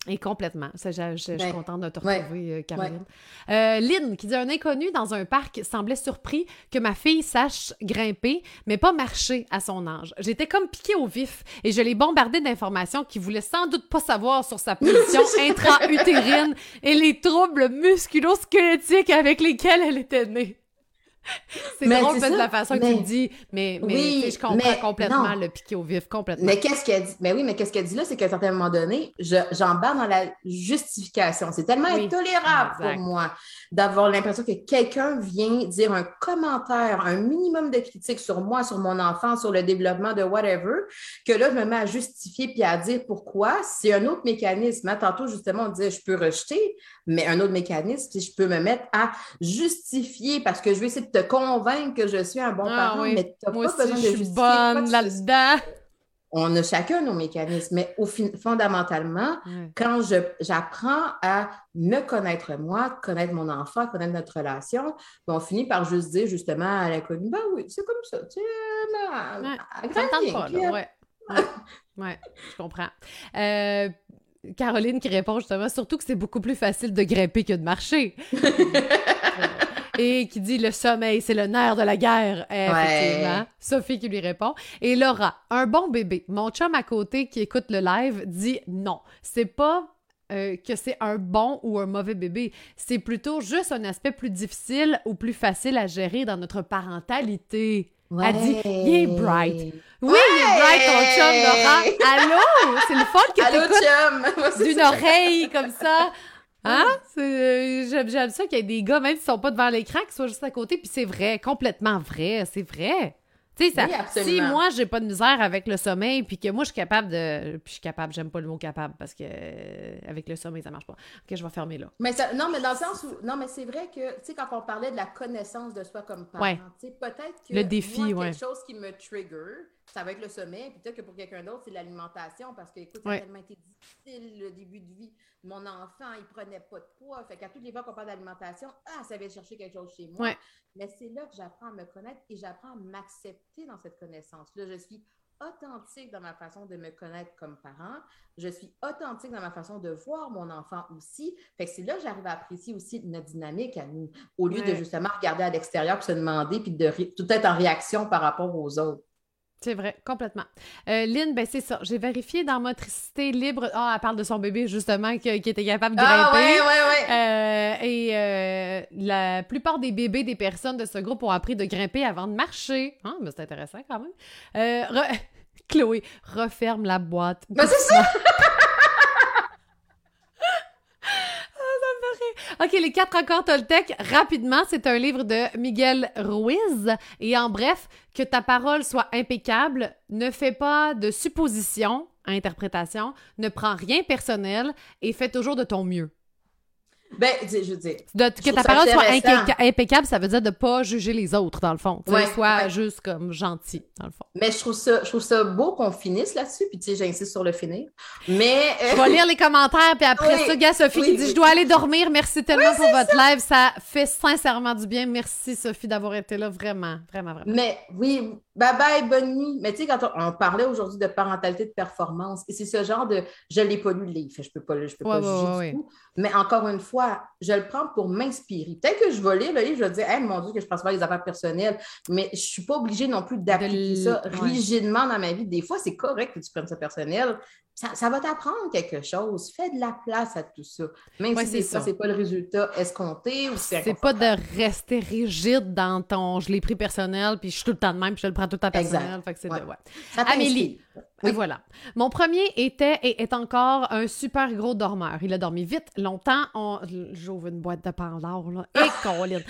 Et complètement. Ça, je, suis ben, contente de te retrouver, euh, Caroline. Euh, Lynn, qui dit Un inconnu dans un parc semblait surpris que ma fille sache grimper, mais pas marcher à son âge. J'étais comme piquée au vif et je l'ai bombardée d'informations qu'il voulait sans doute pas savoir sur sa position intra-utérine et les troubles musculo-squelettiques avec lesquels elle était née. C'est drôle de la façon que tu dis, mais, mais oui, je comprends complètement le piqué au vif, complètement. Mais qu'est-ce qu'elle dit? Mais oui, mais qu'est-ce qu'elle dit là? C'est qu'à un certain moment donné, j'embarque dans la justification. C'est tellement intolérable pour moi d'avoir l'impression que quelqu'un vient dire un commentaire, un minimum de critique sur moi, sur mon enfant, sur le développement de whatever, que là, je me mets à justifier puis à dire pourquoi. C'est un autre mécanisme. Hein. Tantôt, justement, on disait je peux rejeter, mais un autre mécanisme, si je peux me mettre à justifier parce que je vais essayer de te convaincre que je suis un bon ah parent, mais tu n'as pas besoin de justifier. bonne là-dedans. On a chacun nos mécanismes, mais au fondamentalement, quand j'apprends à me connaître moi, connaître mon enfant, connaître notre relation, ben, on finit par juste dire justement à l'inconnu, ben oui, c'est comme ça, tu sais, ouais, ouais. ouais, je comprends. Euh, Caroline qui répond justement, surtout que c'est beaucoup plus facile de grimper que de marcher. et qui dit le sommeil, c'est le nerf de la guerre. Effectivement. Sophie qui lui répond. Et Laura, un bon bébé. Mon chum à côté qui écoute le live dit non. C'est pas euh, que c'est un bon ou un mauvais bébé. C'est plutôt juste un aspect plus difficile ou plus facile à gérer dans notre parentalité. Elle dit, il est bright. Oui, il est bright, ton chum, Laura. Allô? C'est le fun que tu d'une oreille comme ça. Hein? Euh, j'aime ça qu'il y ait des gars, même s'ils sont pas devant l'écran, qui soient juste à côté, puis c'est vrai, complètement vrai, c'est vrai. Tu sais, si moi, j'ai pas de misère avec le sommeil, puis que moi, je suis capable de. Puis je suis capable, j'aime pas le mot capable, parce que euh, avec le sommeil, ça marche pas. Ok, je vais fermer là. Mais ça, non, mais dans le sens où. Non, mais c'est vrai que, tu sais, quand on parlait de la connaissance de soi comme parent, tu sais, peut-être que. Le défi, moi, quelque chose qui me trigger, ça va être le sommeil, puis peut-être que pour quelqu'un d'autre, c'est l'alimentation, parce que, écoute, ça a tellement été difficile le début de vie. Mon enfant, il prenait pas de poids. Fait qu'à toutes les fois qu'on parle d'alimentation, ah, ça va chercher quelque chose chez moi. Mais c'est là que j'apprends à me connaître et j'apprends à m'accepter dans cette connaissance-là. Je suis authentique dans ma façon de me connaître comme parent. Je suis authentique dans ma façon de voir mon enfant aussi. Fait que c'est là que j'arrive à apprécier aussi notre dynamique à nous, au lieu de justement regarder à l'extérieur, puis se demander, puis de tout être en réaction par rapport aux autres. C'est vrai, complètement. Euh, Lynn, ben c'est ça. J'ai vérifié dans Motricité libre. Ah, elle parle de son bébé, justement, qui, était capable de ah, grimper. Ah, ouais, ouais, ouais. Euh, et euh, la plupart des bébés des personnes de ce groupe ont appris de grimper avant de marcher. Ah, mais c'est intéressant quand même. Euh, Chloé, referme la boîte. Ben, c'est ça! OK, les quatre accords Toltec, rapidement, c'est un livre de Miguel Ruiz. Et en bref, que ta parole soit impeccable, ne fais pas de suppositions à interprétation, ne prends rien personnel et fais toujours de ton mieux. Ben, je veux dire. que ta parole soit impeccable, ça veut dire de pas juger les autres, dans le fond. Ouais, soit juste comme gentil, dans le fond. Mais je trouve ça, je trouve ça beau qu'on finisse là-dessus, puis tu sais, j'insiste sur le finir. Mais. Euh, je vais lire les commentaires, puis après ça, gars, Sophie qui dit Je dois aller dormir. Merci tellement pour votre live. Ça fait sincèrement du bien. Merci, Sophie, d'avoir été là. Vraiment, vraiment, vraiment. Mais oui, Bye bye, bonne nuit. Mais tu sais, quand on, parlait aujourd'hui de parentalité de performance, et c'est ce genre de je ne l'ai pas lu le livre, je peux pas, je peux pas juger du tout. Mais encore une fois, je le prends pour m'inspirer. Peut-être que je vais lire le livre, je vais dire, hey, mon Dieu, que je pense pas les affaires personnelles, mais je ne suis pas obligée non plus d'appliquer ça rigidement dans ma vie. Des fois, c'est correct que tu prennes ça personnel, ça, va t'apprendre quelque chose. Fais de la place à tout ça. Même si ça, c'est pas le résultat escompté ou c'est C'est pas de rester rigide dans ton je l'ai pris personnel, puis je suis tout le temps de même, puis je le prends tout le temps personnel. Fait que c'est ouais. Amélie. Oui. Voilà. Mon premier était et est encore un super gros dormeur. Il a dormi vite, longtemps. On... J'ouvre une boîte de Pandore, là. Et Caroline.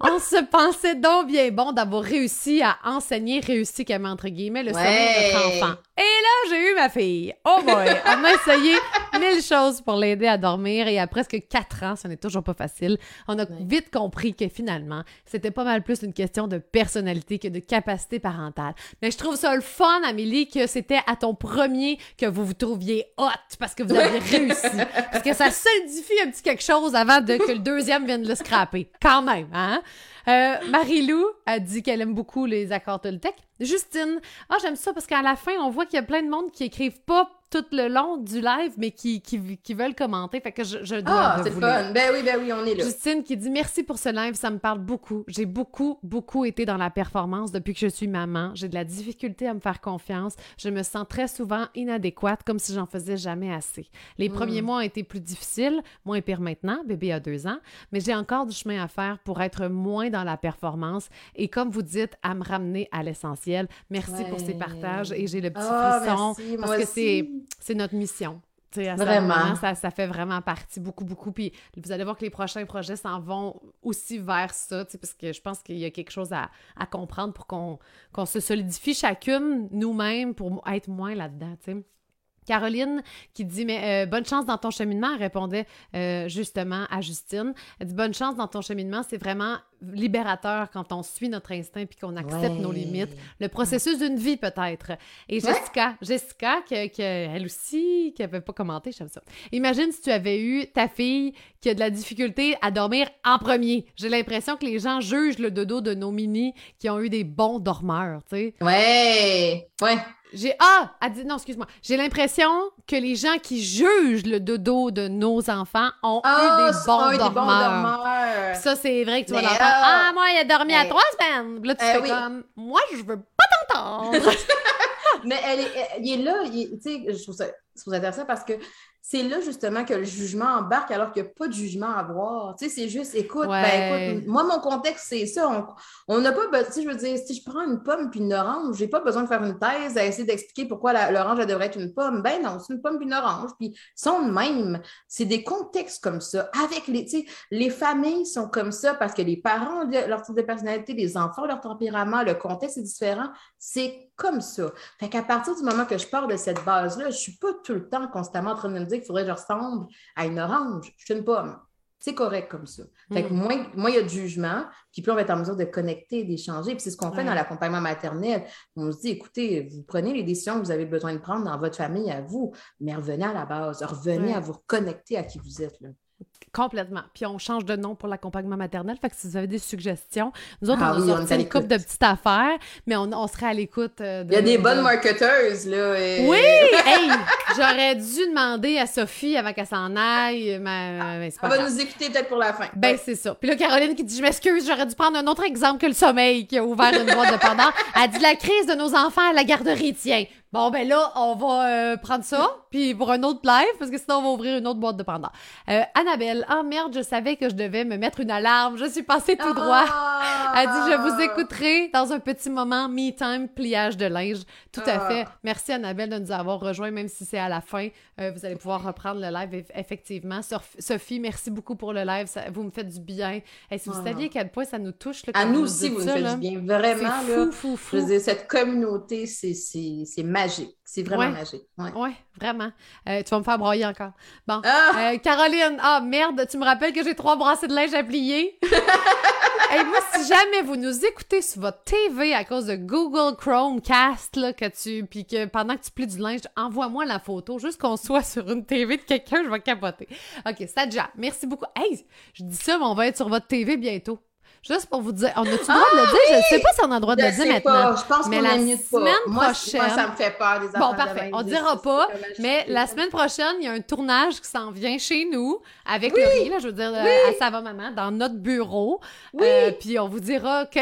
On se pensait donc bien bon d'avoir réussi à enseigner, réussi comme entre guillemets, le sommeil de notre enfant. Et là, j'ai eu ma fille. Oh boy! On a essayé mille choses pour l'aider à dormir et à presque quatre ans, ce n'est toujours pas facile. On a vite compris que finalement, c'était pas mal plus une question de personnalité que de capacité parentale. Mais je trouve ça le fun, Amélie, que c'était à ton premier que vous vous trouviez hot parce que vous avez réussi. Parce que ça solidifie un petit quelque chose avant de, que le deuxième vienne le scraper. Quand même, hein? Euh, Marie-Lou a dit qu'elle aime beaucoup les accords Toltec. Justine, ah, j'aime ça parce qu'à la fin, on voit qu'il y a plein de monde qui écrivent pas tout le long du live, mais qui, qui, qui veulent commenter. Fait que je, je dois. Ah, c'est fun. Ben oui, ben oui, on est là. Justine qui dit merci pour ce live, ça me parle beaucoup. J'ai beaucoup, beaucoup été dans la performance depuis que je suis maman. J'ai de la difficulté à me faire confiance. Je me sens très souvent inadéquate, comme si j'en faisais jamais assez. Les Hmm. premiers mois ont été plus difficiles, moins pire maintenant. Bébé a deux ans, mais j'ai encore du chemin à faire pour être moins dans la performance et, comme vous dites, à me ramener à l'essentiel. Merci pour ces partages et j'ai le petit Ah, frisson merci, parce que c'est c'est notre mission. À Vraiment. ça, ça fait vraiment partie beaucoup, beaucoup. Puis vous allez voir que les prochains projets s'en vont aussi vers ça, parce que je pense qu'il y a quelque chose à, à comprendre pour qu'on se solidifie chacune nous-mêmes pour être moins là-dedans. Caroline qui dit mais euh, bonne chance dans ton cheminement elle répondait euh, justement à Justine. Elle dit bonne chance dans ton cheminement c'est vraiment libérateur quand on suit notre instinct puis qu'on accepte Ouais. nos limites. Le processus d'une vie peut-être. Et Ouais. Jessica Jessica que, que elle aussi qui avait pas commenté j'aime ça. Imagine si tu avais eu ta fille qui a de la difficulté à dormir en premier. J'ai l'impression que les gens jugent le dodo de nos mini qui ont eu des bons dormeurs tu sais. Ouais, ouais. J'ai ah, elle dit non, excuse-moi. J'ai l'impression que les gens qui jugent le dodo de nos enfants ont Ah, eu des bons ah, oui, dormeurs. dormeurs. Ça c'est vrai que tu vas l'entendre. ah, ah moi il a dormi à trois semaines. Là tu Euh, fais oui. comme moi je veux pas t'entendre. Mais elle est, elle- il est là, tu sais, je trouve ça, je trouve ça intéressant parce que c'est là justement que le jugement embarque alors qu'il n'y a pas de jugement à avoir. Tu sais, c'est juste, écoute, Ouais. ben écoute, moi, mon contexte, c'est ça. On- n'a pas, be- tu sais, je veux dire, si je prends une pomme puis une orange, j'ai pas besoin de faire une thèse à essayer d'expliquer pourquoi l'orange, elle devrait être une pomme. Ben non, c'est une pomme puis une orange. Puis sont de même. C'est des contextes comme ça. Avec les, tu sais, les familles sont comme ça parce que les parents ont leur type de personnalité, les enfants, leur tempérament, le contexte est différent. C'est comme ça. Fait qu'à partir du moment que je pars de cette base-là, je suis pas tout le temps constamment en train de me dire qu'il faudrait que je ressemble à une orange. Je suis une pomme. C'est correct comme ça. Fait que Mm. moins, moins il y a de jugement, puis plus on va être en mesure de connecter, d'échanger. Puis c'est ce qu'on fait dans l'accompagnement maternel. On se dit, écoutez, vous prenez les décisions que vous avez besoin de prendre dans votre famille à vous, mais revenez à la base. Revenez Ouais. à vous reconnecter à qui vous êtes. Là. Complètement. Puis on change de nom pour l'accompagnement maternel. Fait que si vous avez des suggestions, nous autres Ah on a oui, est sorti une couple de petites affaires, mais on, on serait à l'écoute. euh, de- Il y a des de- bonnes marketeuses, là. et- Oui! hey! J'aurais dû demander à Sophie avant qu'elle s'en aille. Mais, pas Elle va nous écouter peut-être pour la fin. Ben, c'est ça. Puis là, Caroline qui dit Je m'excuse, j'aurais dû prendre un autre exemple que le sommeil qui a ouvert une boîte de Pandore. Elle dit La crise de nos enfants à la garderie, tiens. Bon, ben là, on va euh, prendre ça, puis pour un autre live, parce que sinon, on va ouvrir une autre boîte de Pandore. Euh, Annabelle, ah merde, je savais que je devais me mettre une alarme. Je suis passée tout droit. Ah! Elle dit, je vous écouterai dans un petit moment, me time, pliage de linge. Tout à Ah. fait. Merci Annabelle de nous avoir rejoints, même si c'est à la fin. Euh, vous allez pouvoir reprendre le live, eff- effectivement. Soph- Sophie, merci beaucoup pour le live. Ça- vous me faites du bien. Et si vous saviez à quel point ça nous touche. Là, À nous vous aussi, vous nous faites du bien. Vraiment, là. fou, fou, fou. Je veux dire, cette communauté, c'est- c'est magique. C'est vraiment Ouais. magique. Ouais, vraiment. Euh, tu vas me faire broyer encore. Bon. Ah! Euh, Caroline, ah merde, tu me rappelles que j'ai trois brassées de linge à plier? Et moi, si jamais vous nous écoutez sur votre TV à cause de Google Chromecast, là, que tu, puis que pendant que tu plies du linge, envoie-moi la photo, juste qu'on soit sur une TV de quelqu'un, je vais capoter. Ok, Sadja, merci beaucoup. Hey, je dis ça, mais on va être sur votre TV bientôt. Juste pour vous dire, on a-tu le droit de le dire? Je ne sais pas si on a le droit de Je le dire maintenant. pas. Je pense Mais la pas. semaine Moi, c- moi, prochaine- ça me fait peur, les Bon, parfait. On Je- dira pas, mais la semaine prochaine, il y a un tournage qui s'en vient chez nous avec Laurie, là, je veux dire, euh, à Ça va maman, dans notre bureau. Oui. Euh, puis on vous dira que,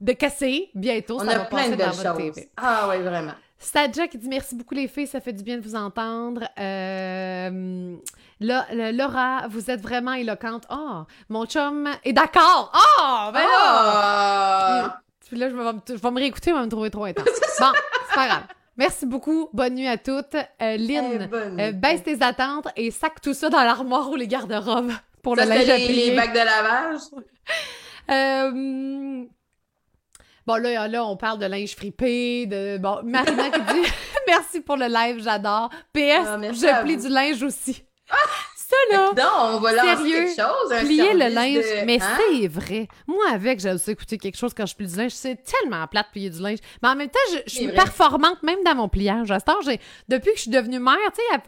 de, casser bientôt, On ça a va plein passer de dans belles votre choses. TV. Ah oui, vraiment. Stadja qui dit merci beaucoup les filles, ça fait du bien de vous entendre. Euh, là, Laura, vous êtes vraiment éloquente. Ah, mon chum est d'accord. Ah, ben là. Ah! Puis là, je vais, me- je vais me réécouter, on va me trouver trop intense. Bon, c'est pas grave. Merci beaucoup. Bonne nuit à toutes. Euh, Lynn, Eh, euh, baisse tes attentes et sac tout ça dans l'armoire ou les garde-robes pour Ça, le linge les, les bacs de lavage? Euh, Bon, là, là, on parle de linge fripé, de. Bon, Marina qui dit Merci pour le live, j'adore. PS, Ah, je plie vous. du linge aussi. Ça, là. Donc, on va Sérieux, quelque chose. Plier le linge, de- mais hein? c'est vrai. Moi, avec, j'ai aussi écouté quelque chose quand je plie du linge. C'est tellement plate de plier du linge. Mais en même temps, je, suis vrai. performante même dans mon pliage. À ce temps, depuis que je suis devenue mère, tu sais,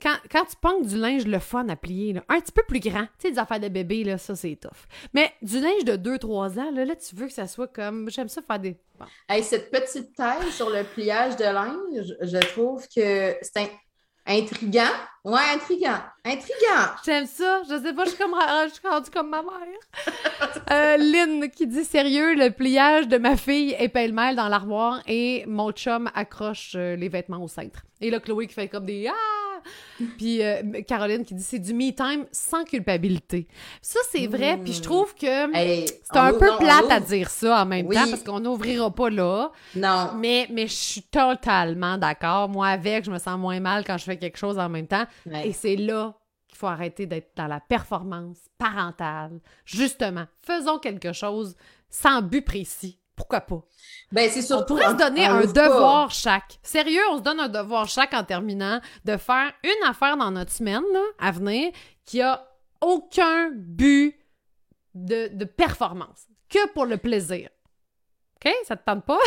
quand, quand tu ponges du linge, le fun à plier, là, un petit peu plus grand, tu sais, des affaires de bébé, là, ça, c'est tough. Mais du linge de 2-3 ans, là, là, tu veux que ça soit comme. J'aime ça faire des. Bon. Hey, cette petite taille sur le pliage de linge, je trouve que c'est intriguant. Ouais, intriguant. Intriguant. J'aime ça. Je sais pas, je suis comme je suis rendue comme ma mère. Euh, Lynn qui dit sérieux, le pliage de ma fille est pêle-mêle dans l'armoire et mon chum accroche euh, les vêtements au cintre. Et là, Chloé qui fait comme des ah! Puis euh, Caroline qui dit c'est du me time sans culpabilité. Ça, c'est vrai. Puis je trouve que Hey, c'est un ouvre- peu non, on plate à dire ça en même Oui. temps parce qu'on n'ouvrira pas là. Non. Mais, mais je suis totalement d'accord. Moi, avec, je me sens moins mal quand je fais quelque chose en même temps. Ouais. Et c'est là qu'il faut arrêter d'être dans la performance parentale. Justement, faisons quelque chose sans but précis. Pourquoi pas? Ben, c'est On surtout. pourrait se donner on un pas. devoir chaque. Sérieux, on se donne un devoir chaque en terminant de faire une affaire dans notre semaine là, à venir qui a aucun but de, de performance, que pour le plaisir. OK? Ça te tente pas?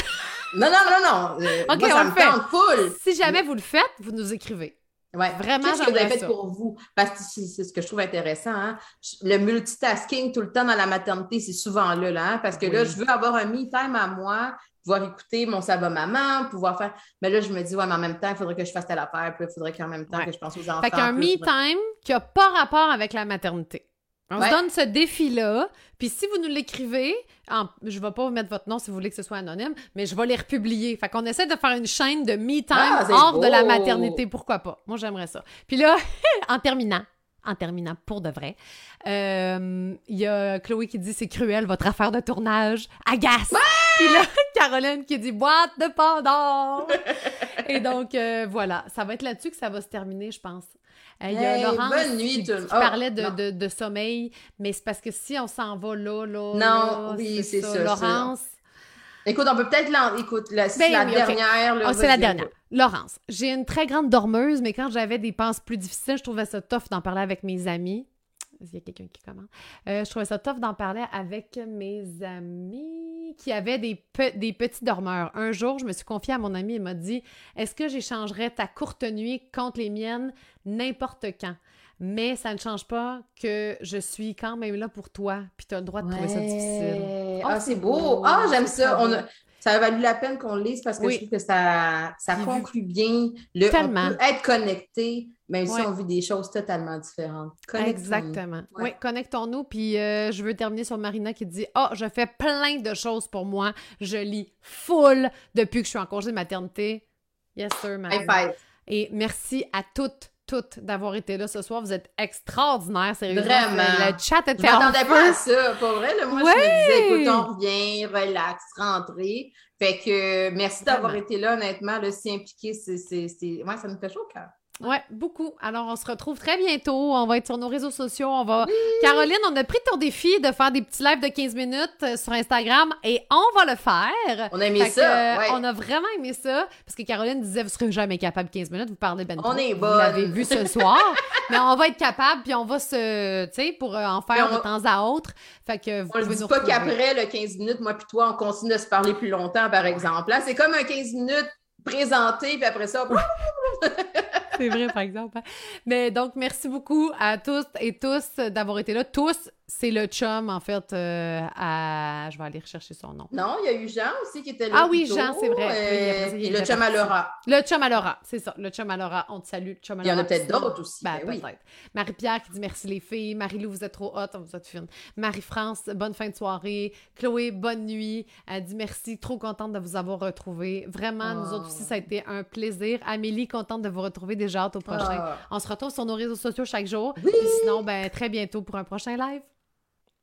Non, non, non, non. Euh, moi, on ça le me fait. tente full. si jamais vous le faites, vous nous écrivez. Ouais. Vraiment, Qu'est-ce que vous avez fait ça. pour vous? Parce que c'est c'est ce que je trouve intéressant. hein. Le multitasking tout le temps dans la maternité, c'est souvent là, là hein, parce que là, je veux avoir un me-time à moi, pouvoir écouter mon ça va maman, pouvoir faire. Mais là, je me dis, ouais, mais en même temps, il faudrait que je fasse telle affaire, puis il faudrait qu'en même temps Ouais. que je pense aux enfants. Fait qu'un me-time qui a pas rapport avec la maternité. On Ouais. se donne ce défi-là, puis si vous nous l'écrivez, en- je vais pas vous mettre votre nom si vous voulez que ce soit anonyme, mais je vais les republier. Fait qu'on essaie de faire une chaîne de me-time Ah, hors de la maternité, pourquoi pas? Moi, j'aimerais ça. Puis là, en terminant, en terminant pour de vrai, euh, il y a Chloé qui dit c'est cruel votre affaire de tournage, agace. Puis là, Caroline qui dit boîte de Pandore. Et donc euh, voilà, ça va être là-dessus que ça va se terminer, je pense. Il y a Laurence bonne nuit, qui, tout le- qui Oh, parlait de, de- de sommeil, mais c'est parce que si on s'en va là, là, Non, là, oui, c'est ça, Laurence, Écoute, on peut peut-être l'en. Écoute, la, c'est Ben la oui, dernière. Ah, c'est la dernière. Laurence, j'ai une très grande dormeuse, mais quand j'avais des penses plus difficiles, je trouvais ça tough d'en parler avec mes amis. Il y a quelqu'un qui commande. Euh, je trouvais ça tough d'en parler avec mes amis qui avaient des, pe- des petits dormeurs. Un jour, je me suis confiée à mon ami et m'a dit Est-ce que j'échangerais ta courte nuit contre les miennes n'importe quand? Mais ça ne change pas que je suis quand même là pour toi, puis tu as le droit de trouver ça difficile. Oh, Ah, c'est beau. Ah, j'aime C'est ça. On a- Ça a valu la peine qu'on le lise parce que Oui. je trouve que ça, conclut bien. Le, Tellement. On peut être connecté, même Ouais. si on vit des choses totalement différentes. Exactement. Ouais. Oui, connectons-nous. Puis euh, je veux terminer sur Marina qui dit Ah, je fais plein de choses pour moi. Je lis full depuis que je suis en congé de maternité. Yes, sir, High Marina. five. Et merci à toutes, toutes d'avoir été là ce soir. Vous êtes extraordinaires, sérieusement. Vraiment. Le chat Je était en m'attendais pas à ça. Pour vrai, là, moi, Ouais. je me disais, écoute, on revient, relax, rentrer. Fait que euh, merci d'avoir été là, honnêtement, là, si impliqué. C'est, c'est, c'est... Ouais, ça me fait chaud au cœur. Ouais, beaucoup. Alors, on se retrouve très bientôt. On va être sur nos réseaux sociaux. On va. Caroline, on a pris ton défi de faire des petits lives de 15 minutes euh, sur Instagram et on va le faire. On a aimé Fait ça. ouais. On a vraiment aimé ça. Parce que Caroline disait, vous serez jamais capable 15 minutes, vous parlez ben. On est Vous l'avez vu ce soir. mais on va être capable, puis on va se. Tu sais, pour euh, en faire on- de temps à autre. Fait que vous On ne dit pas qu'après le 15 minutes, moi puis toi, on continue de se parler plus longtemps, par exemple. Là, c'est comme un 15 minutes présenté, puis après ça, C'est vrai, par exemple. hein. Mais donc, merci beaucoup à tous et tous d'avoir été là. Tous, c'est le chum, en fait, euh, à... Je vais aller rechercher son nom. non, il y a eu Jean aussi qui était là. Ah oui, Jean, c'est vrai. euh, Oui, après ça, il et le chum à. Laura. Le chum à Laura, c'est ça. Le chum à Laura, on te salue. Chum à Il y en a peut-être d'autres aussi. Ben, ben oui. peut-être. Marie-Pierre qui dit merci les filles. Marie-Lou, vous êtes trop hot, vous êtes fine. Marie-France, bonne fin de soirée. Chloé, bonne nuit. Elle dit merci, trop contente de vous avoir retrouvés. Vraiment, nous autres aussi, ça a été un plaisir. Amélie, contente de vous retrouver déjà hâte au prochain. Ah. On se retrouve sur nos réseaux sociaux chaque jour. Oui. Puis sinon, ben, très bientôt pour un prochain live.